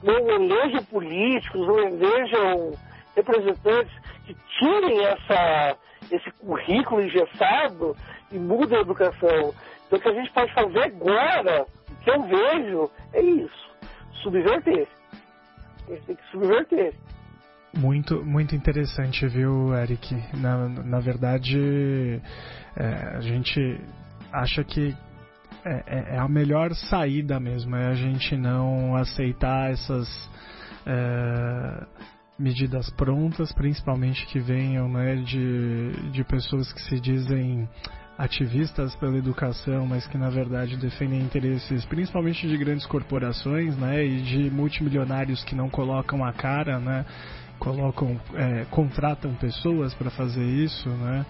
não elejam políticos, não elejam representantes que tirem essa, esse currículo engessado e mudem a educação. Então o que a gente pode fazer agora que eu vejo é isso, subverter. A gente tem que subverter. Muito, muito interessante, viu, Eric? Na, na verdade, é, a gente acha que é, é, é, a melhor saída mesmo, é a gente não aceitar essas é, medidas prontas, principalmente que venham né, de, de pessoas que se dizem ativistas pela educação, mas que na verdade defendem interesses principalmente de grandes corporações, né, e de multimilionários que não colocam a cara, né, colocam, é, contratam pessoas para fazer isso, né,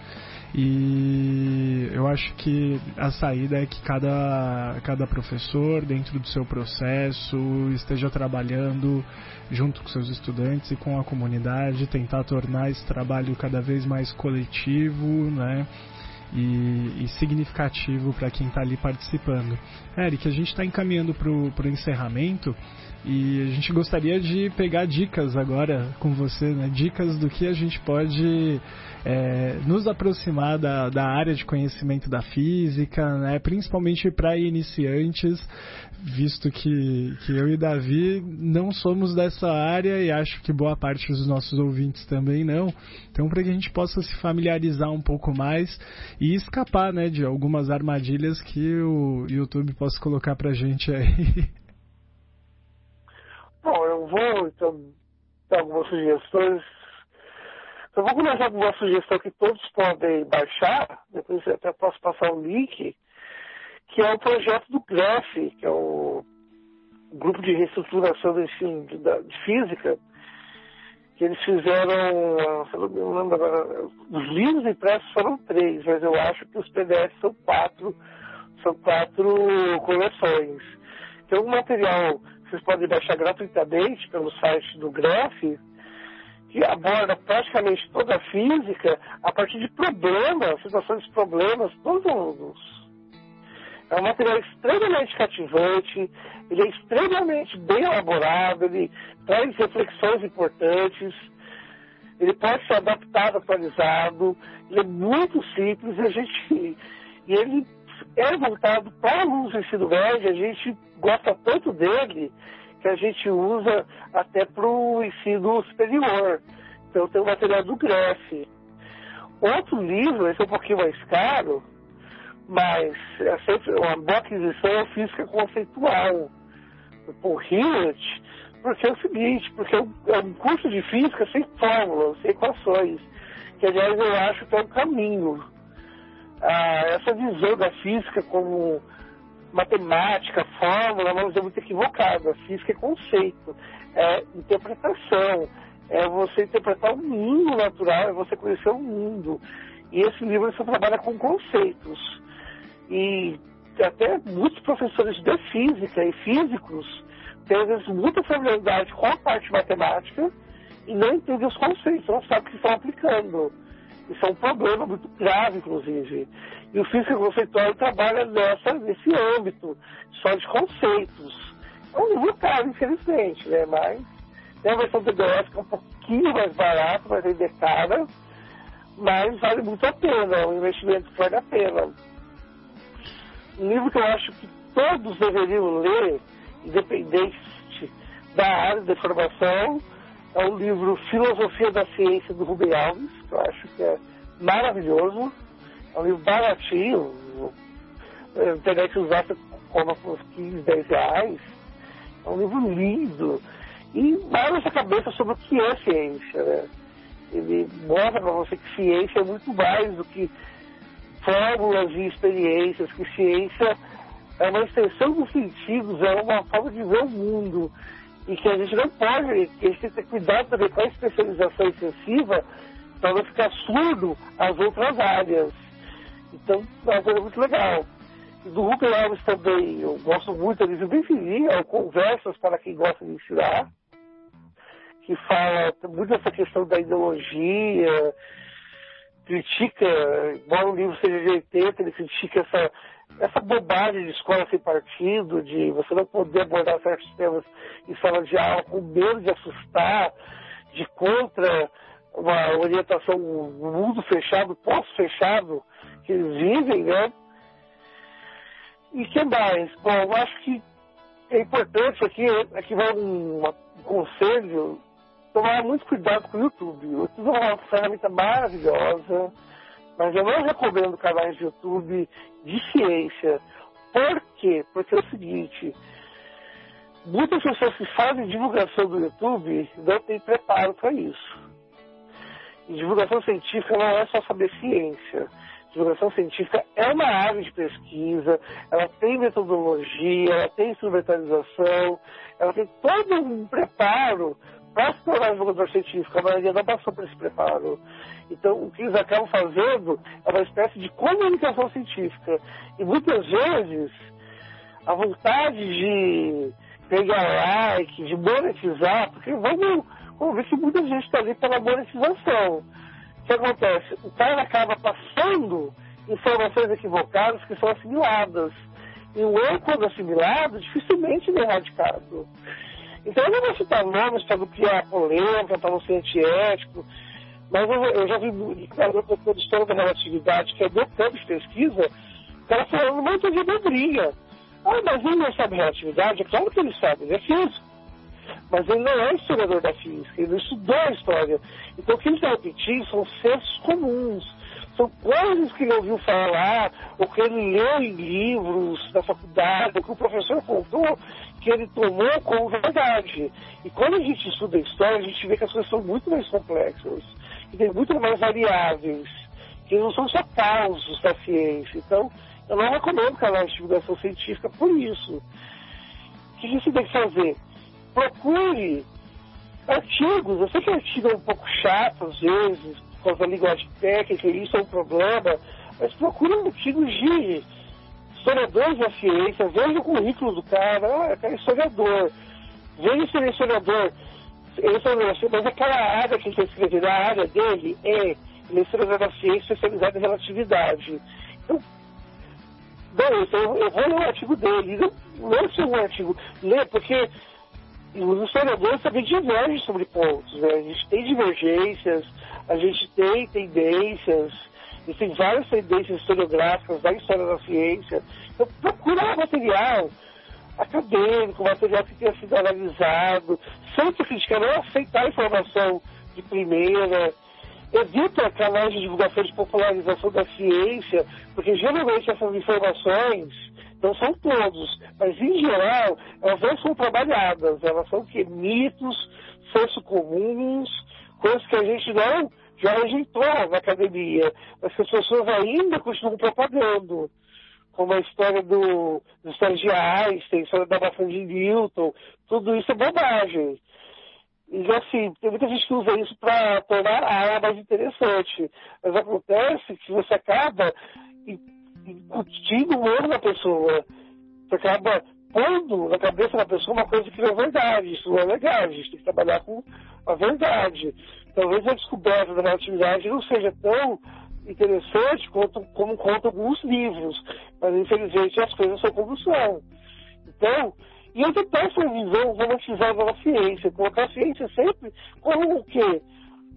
e eu acho que a saída é que cada, cada professor, dentro do seu processo, esteja trabalhando junto com seus estudantes e com a comunidade, tentar tornar esse trabalho cada vez mais coletivo, né? e, e significativo para quem está ali participando. Eric, a gente está encaminhando para o encerramento e a gente gostaria de pegar dicas agora com você, né? dicas do que a gente pode é, nos aproximar da, da área de conhecimento da física, né? principalmente para iniciantes, visto que, que eu e Davi não somos dessa área e acho que boa parte dos nossos ouvintes também não. Então, para que a gente possa se familiarizar um pouco mais e escapar né, de algumas armadilhas que o YouTube possa colocar para gente aí. Bom, eu vou então dar algumas sugestões. Eu vou começar com uma sugestão que todos podem baixar, depois eu até posso passar o um link, que é o projeto do GRAF, que é o grupo de reestruturação do ensino de, de física, que eles fizeram, eu não lembro agora, os livros impressos foram três, mas eu acho que os PDFs são quatro, são quatro coleções. Tem um material vocês podem baixar gratuitamente pelo site do Graph, que aborda praticamente toda a física a partir de problemas, situações de problemas dos alunos. É um material extremamente cativante, ele é extremamente bem elaborado, ele traz reflexões importantes, ele pode ser adaptado, atualizado, ele é muito simples e a gente. E ele é voltado para do ensino médio, a gente gosta tanto dele que a gente usa até para o ensino superior. Então tem o material do Gref. Outro livro, esse é um pouquinho mais caro, mas é sempre uma boa aquisição é Física Conceitual, Paul Hewitt, porque é o seguinte, porque é um curso de física sem fórmulas, sem equações, que aliás eu acho que é um caminho. Ah, essa visão da física como matemática, fórmula, mas é muito equivocada. Física é conceito, é interpretação, é você interpretar o mundo natural, é você conhecer o mundo. E esse livro só trabalha com conceitos. E até muitos professores de física e físicos têm, às vezes, muita familiaridade com a parte matemática e não entendem os conceitos, não sabem o que estão aplicando. Isso é um problema muito grave, inclusive. E o físico conceitual trabalha nessa, nesse âmbito, só de conceitos. É um livro caro, infelizmente, né? Mas tem a versão PDF que é um pouquinho mais barato, vai vender cara, mas vale muito a pena, é um investimento que vale a pena. Um livro que eu acho que todos deveriam ler, independente da área da formação, é o livro Filosofia da Ciência do Rubem Alves, que eu acho que é maravilhoso. É um livro baratinho, internet usada como por 15, 10 reais. É um livro lindo. E abre essa cabeça sobre o que é ciência. Né? Ele mostra para você que ciência é muito mais do que fórmulas e experiências, que ciência é uma extensão dos sentidos, é uma forma de ver o mundo. E que a gente não pode, que a gente tem que ter cuidado também com a especialização extensiva para não ficar surdo às outras áreas. Então, é uma coisa muito legal. E do Rupert Alves também, eu gosto muito, ele bem fininho, é Conversas para quem gosta de ensinar, que fala muito dessa questão da ideologia, critica, embora o livro seja de 80, ele critica essa, essa bobagem de escola sem partido, de você não poder abordar certos temas em sala de aula com medo de assustar, de contra uma orientação, um mundo fechado, pós-fechado que eles vivem, né? E que mais? Bom, eu acho que é importante aqui, aqui vai um, um conselho, tomar muito cuidado com o YouTube. O YouTube é uma ferramenta maravilhosa, mas eu não recomendo canais de YouTube de ciência. Por quê? Porque é o seguinte, muitas pessoas que fazem divulgação do YouTube não têm preparo para isso. E divulgação científica não é só saber ciência divulgação científica é uma área de pesquisa, ela tem metodologia, ela tem instrumentalização, ela tem todo um preparo para se tornar divulgador científico. A maioria não passou por esse preparo. Então, o que eles acabam fazendo é uma espécie de comunicação científica. E muitas vezes, a vontade de pegar like, de monetizar, porque vamos, vamos ver que muita gente está ali pela monetização o que acontece? O cara acaba passando informações equivocadas que são assimiladas. E o erro, quando assimilado, dificilmente é erradicado. Então, eu não vou citar nomes para não criar polêmica, para não ser antiético, mas eu, eu já vi o de história da relatividade, que é do campo de pesquisa, cara falando monte de abobrinha. Ah, mas ele não sabe relatividade? É claro que ele sabe, ele é físico mas ele não é historiador da física, ele estudou a história. Então o que ele está repetindo são sensos comuns, são coisas que ele ouviu falar, ou que ele leu em livros da faculdade, ou que o professor contou que ele tomou como verdade. E quando a gente estuda a história, a gente vê que as coisas são muito mais complexas, que tem muito mais variáveis, que não são só causos da ciência. Então, eu não recomendo canal de divulgação científica por isso. O que gente tem que fazer? procure artigos. Eu sei que artigo é um pouco chato às vezes, por causa da linguagem técnica, isso é um problema, mas procure artigos de historiadores da ciência, veja o currículo do cara, ah, é historiador, veja se ele é historiador, ele é mas aquela área que ele quer escrever, a área dele é, é historiador da ciência especializado em relatividade. Então, bom, então eu vou ler o artigo dele, não, não um artigo, ler, porque os historiadores também divergem sobre pontos. Né? A gente tem divergências, a gente tem tendências, existem várias tendências historiográficas da história da ciência. Então, procurar material acadêmico, material que tenha sido analisado, sempre criticar, não aceitar informação de primeira, evita canais de divulgação de popularização da ciência, porque geralmente essas informações Então são todos, mas em geral elas não são trabalhadas, elas são que mitos, senso comuns, coisas que a gente não já rejeitou na academia, mas que as pessoas ainda continuam propagando como a história do, dos estagiários, a história da maçã de Newton, tudo isso é bobagem. E assim, tem muita gente que usa isso para tornar a área mais interessante. Mas acontece que você acaba incutindo o erro na pessoa. Você acaba pondo na cabeça da pessoa uma coisa que não é verdade. Isso não é legal. A gente tem que trabalhar com a verdade. Talvez a descoberta da relatividade não seja tão interessante quanto, como conta alguns livros. Mas, infelizmente, as coisas são como são. Então, e eu detesto a visão romantizada da ciência, colocar a ciência sempre como o quê?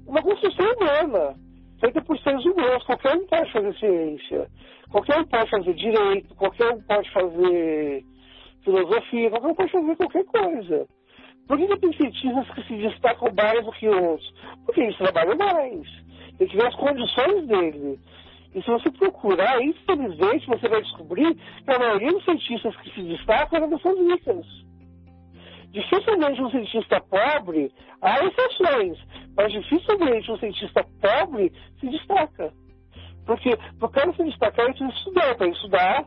Uma construção humana, feita por seres humanos. Qualquer um pode fazer ciência, qualquer um pode fazer direito, qualquer um pode fazer filosofia, qualquer um pode fazer qualquer coisa. Por que tem cientistas que se destacam mais do que outros? Porque eles trabalham mais. Tem que ver as condições deles. E se você procurar, infelizmente, você vai descobrir que a maioria dos cientistas que se destacam eram pessoas ricas. Dificilmente um cientista pobre, há exceções, mas dificilmente um cientista pobre se destaca. Porque para o cara se destacar, ele precisa estudar. Para estudar,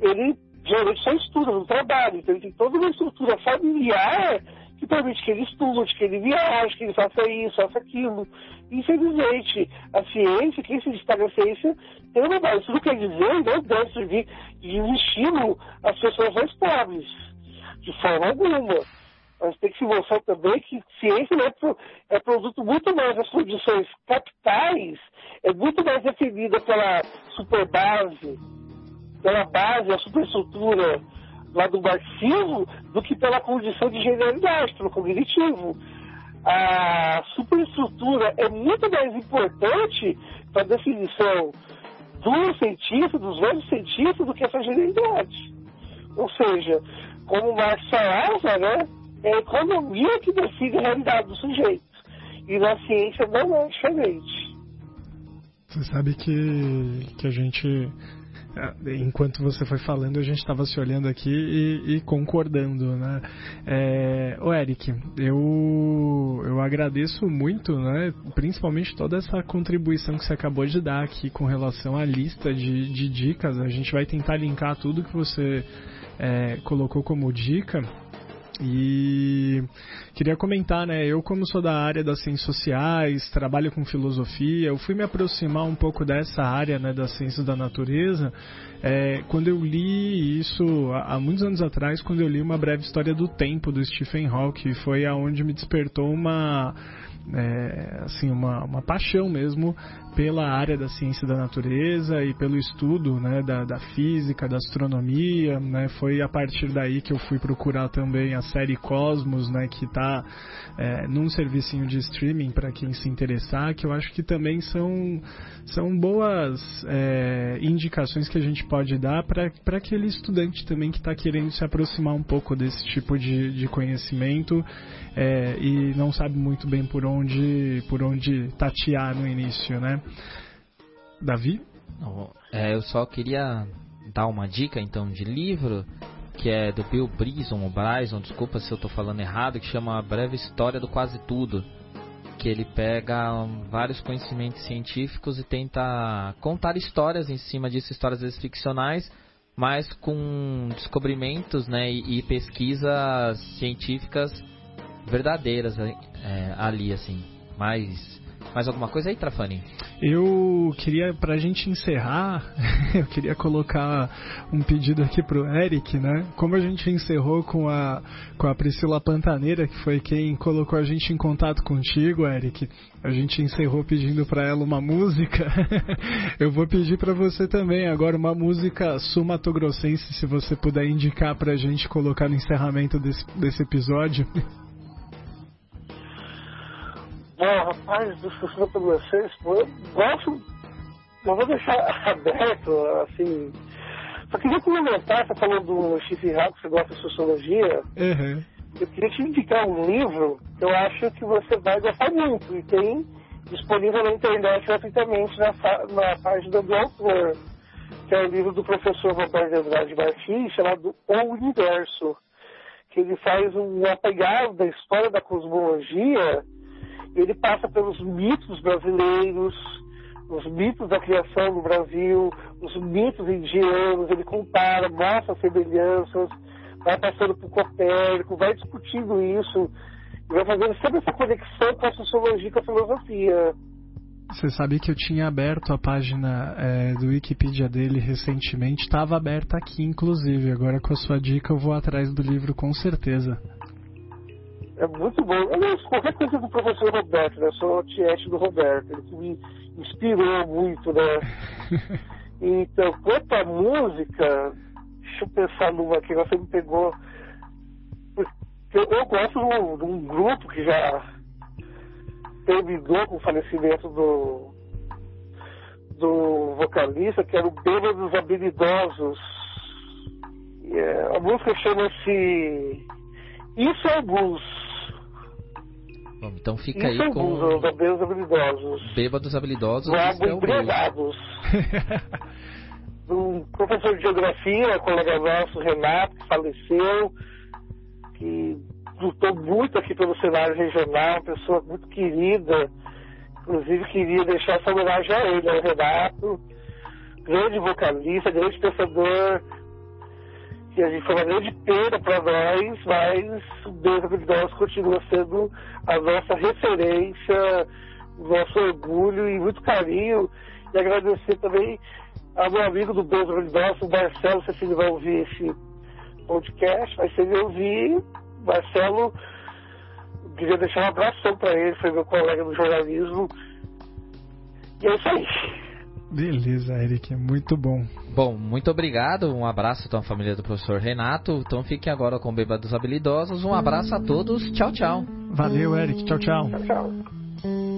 ele geralmente só estuda, não trabalha. Então ele tem toda uma estrutura familiar que permite que ele estude, que ele viaje, que ele faça isso, faça aquilo. Infelizmente, a ciência, quem se destaca na ciência, tem uma base. Isso não quer dizer, não deve servir de estímulo às pessoas mais pobres, de forma alguma. Mas tem que se mostrar também que ciência é, pro, é produto muito mais das condições capitais, é muito mais definida pela superbase, pela base, a superestrutura lá do marxismo, do que pela condição de genialidade, pelo cognitivo a superestrutura é muito mais importante para a definição do cientista, dos velhos cientistas, do que essa genialidade. Ou seja, como Marx falava, né, é a economia que define a realidade do sujeito. E na ciência não é diferente. Você sabe que, que a gente enquanto você foi falando, a gente estava se olhando aqui e, e concordando, né? É, ô Eric, eu, eu agradeço muito, né? Principalmente toda essa contribuição que você acabou de dar aqui com relação à lista de, de dicas. A gente vai tentar linkar tudo que você é, colocou como dica e queria comentar, né? Eu, como sou da área das ciências sociais, trabalho com filosofia, eu fui me aproximar um pouco dessa área, né, das ciências da natureza, é, quando eu li isso há, muitos anos atrás, quando eu li uma breve história do tempo do Stephen Hawking, foi aonde me despertou uma é, assim uma, uma paixão mesmo pela área da ciência da natureza e pelo estudo né, da, da física, da astronomia. Né, foi a partir daí que eu fui procurar também a série Cosmos, né, que está é, num servicinho de streaming para quem se interessar, que eu acho que também são, são boas é, indicações que a gente pode dar para aquele estudante também que está querendo se aproximar um pouco desse tipo de, de conhecimento é, e não sabe muito bem por onde, por onde tatear no início, né? Davi? É, eu só queria dar uma dica então de livro que é do Bill Bryson, ou Bryson, desculpa se eu estou falando errado, que chama A Breve História do Quase Tudo, que ele pega vários conhecimentos científicos e tenta contar histórias em cima disso, histórias vezes ficcionais, mas com descobrimentos né, e, pesquisas científicas verdadeiras é, ali, assim, mais mais alguma coisa aí, Trafani? Eu queria, pra gente encerrar, eu queria colocar um pedido aqui pro Eric, né? Como a gente encerrou com a, com a Priscila Pantaneira, que foi quem colocou a gente em contato contigo, Eric, a gente encerrou pedindo para ela uma música. eu vou pedir para você também agora uma música sumatogrossense, se você puder indicar pra gente colocar no encerramento desse, desse episódio. Bom, rapaz, discussão com vocês, pô, eu gosto, eu vou deixar aberto, assim. Só queria comentar, você falou do Chifre Rato, que você gosta de sociologia. Uhum. Eu queria te indicar um livro que eu acho que você vai gostar muito e tem disponível na internet gratuitamente na, na página do autor. que é o livro do professor Roberto Andrade Martins, chamado O Universo, que ele faz um apegado da história da cosmologia, ele passa pelos mitos brasileiros, os mitos da criação no Brasil, os mitos indianos, ele compara, mostra semelhanças, vai passando por Copérnico, vai discutindo isso, e vai fazendo sempre essa conexão com a sociologia e com a filosofia. Você sabe que eu tinha aberto a página é, do Wikipedia dele recentemente, estava aberta aqui inclusive. Agora com a sua dica eu vou atrás do livro com certeza. É muito bom. Aliás, qualquer coisa do professor Roberto, né? Eu sou tiete do Roberto, ele me inspirou muito, né? então, quanto à música, deixa eu pensar numa que você me pegou. Eu, eu gosto de um, grupo que já terminou com o falecimento do, do vocalista, que era o Bêbado dos Habilidosos. É, a música chama-se Isso é Blues. Então fica Isso aí com Bêbados Habilidosos. Bêbados Habilidosos. Isso álbum é. Embriagados. um professor de geografia, colega nosso, Renato, que faleceu, que lutou muito aqui pelo cenário regional, uma pessoa muito querida. Inclusive queria deixar essa homenagem a ele, ao Renato, grande vocalista, grande pensador, que a gente foi uma grande pena para nós, mas o Deus de continua sendo a nossa referência, o nosso orgulho e muito carinho. E agradecer também ao meu amigo do Deus de o Marcelo, se ele vai ouvir esse podcast, mas se ele ouvir, Marcelo, queria deixar um abração para ele, foi meu colega no jornalismo. E é isso aí. Beleza, Eric, muito bom. Bom, muito obrigado. Um abraço então à família do professor Renato. Então fiquem agora com o Bêbados Habilidosos. Um abraço a todos. Tchau, tchau. Valeu, Eric. Tchau, tchau. Tchau, tchau.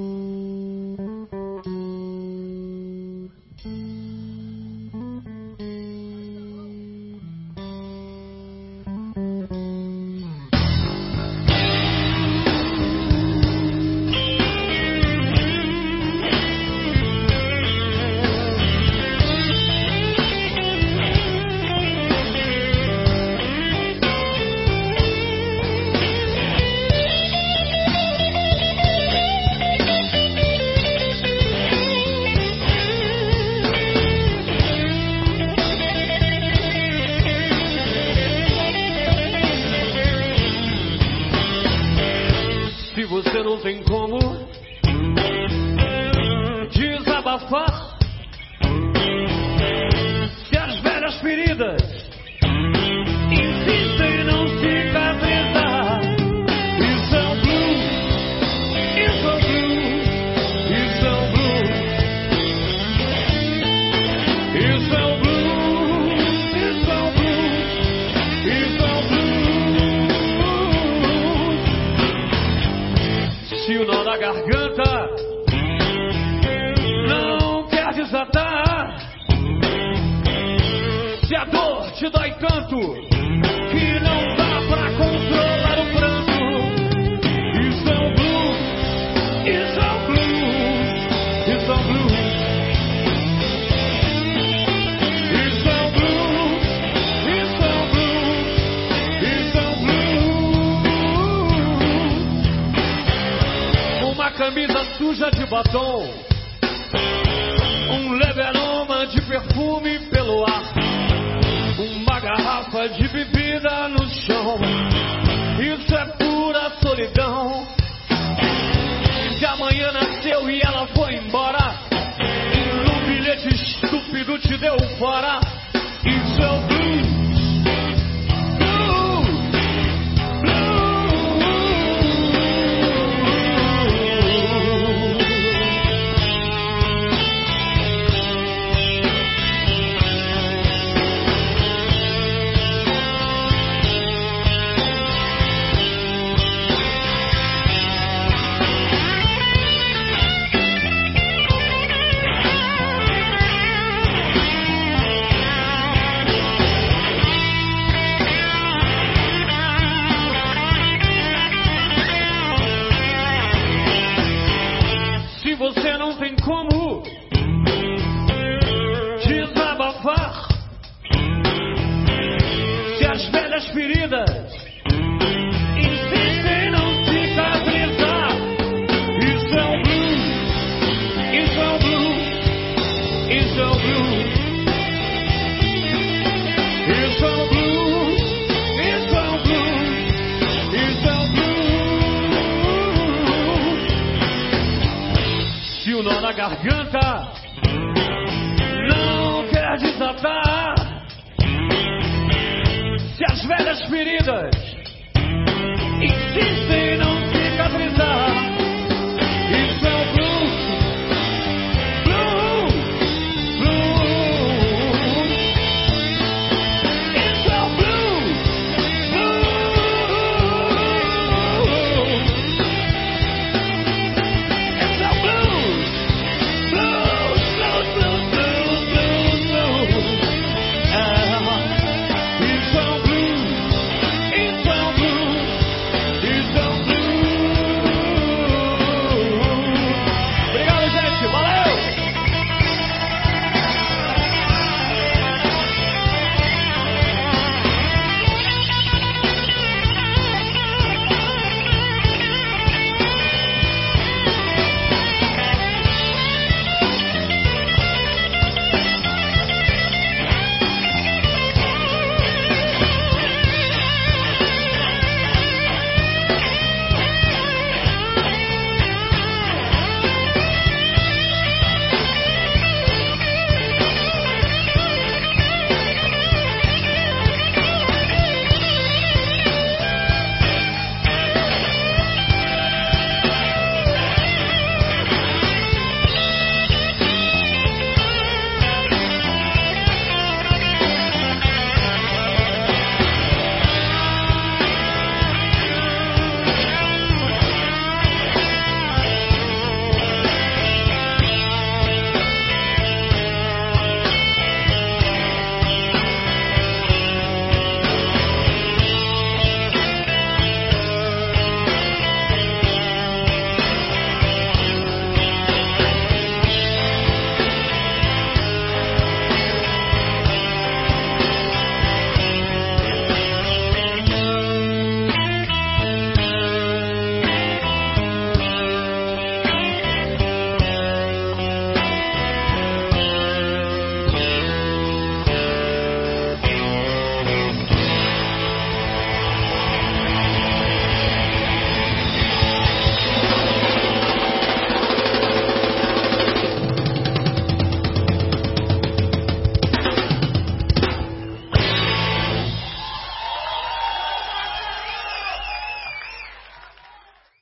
Feridas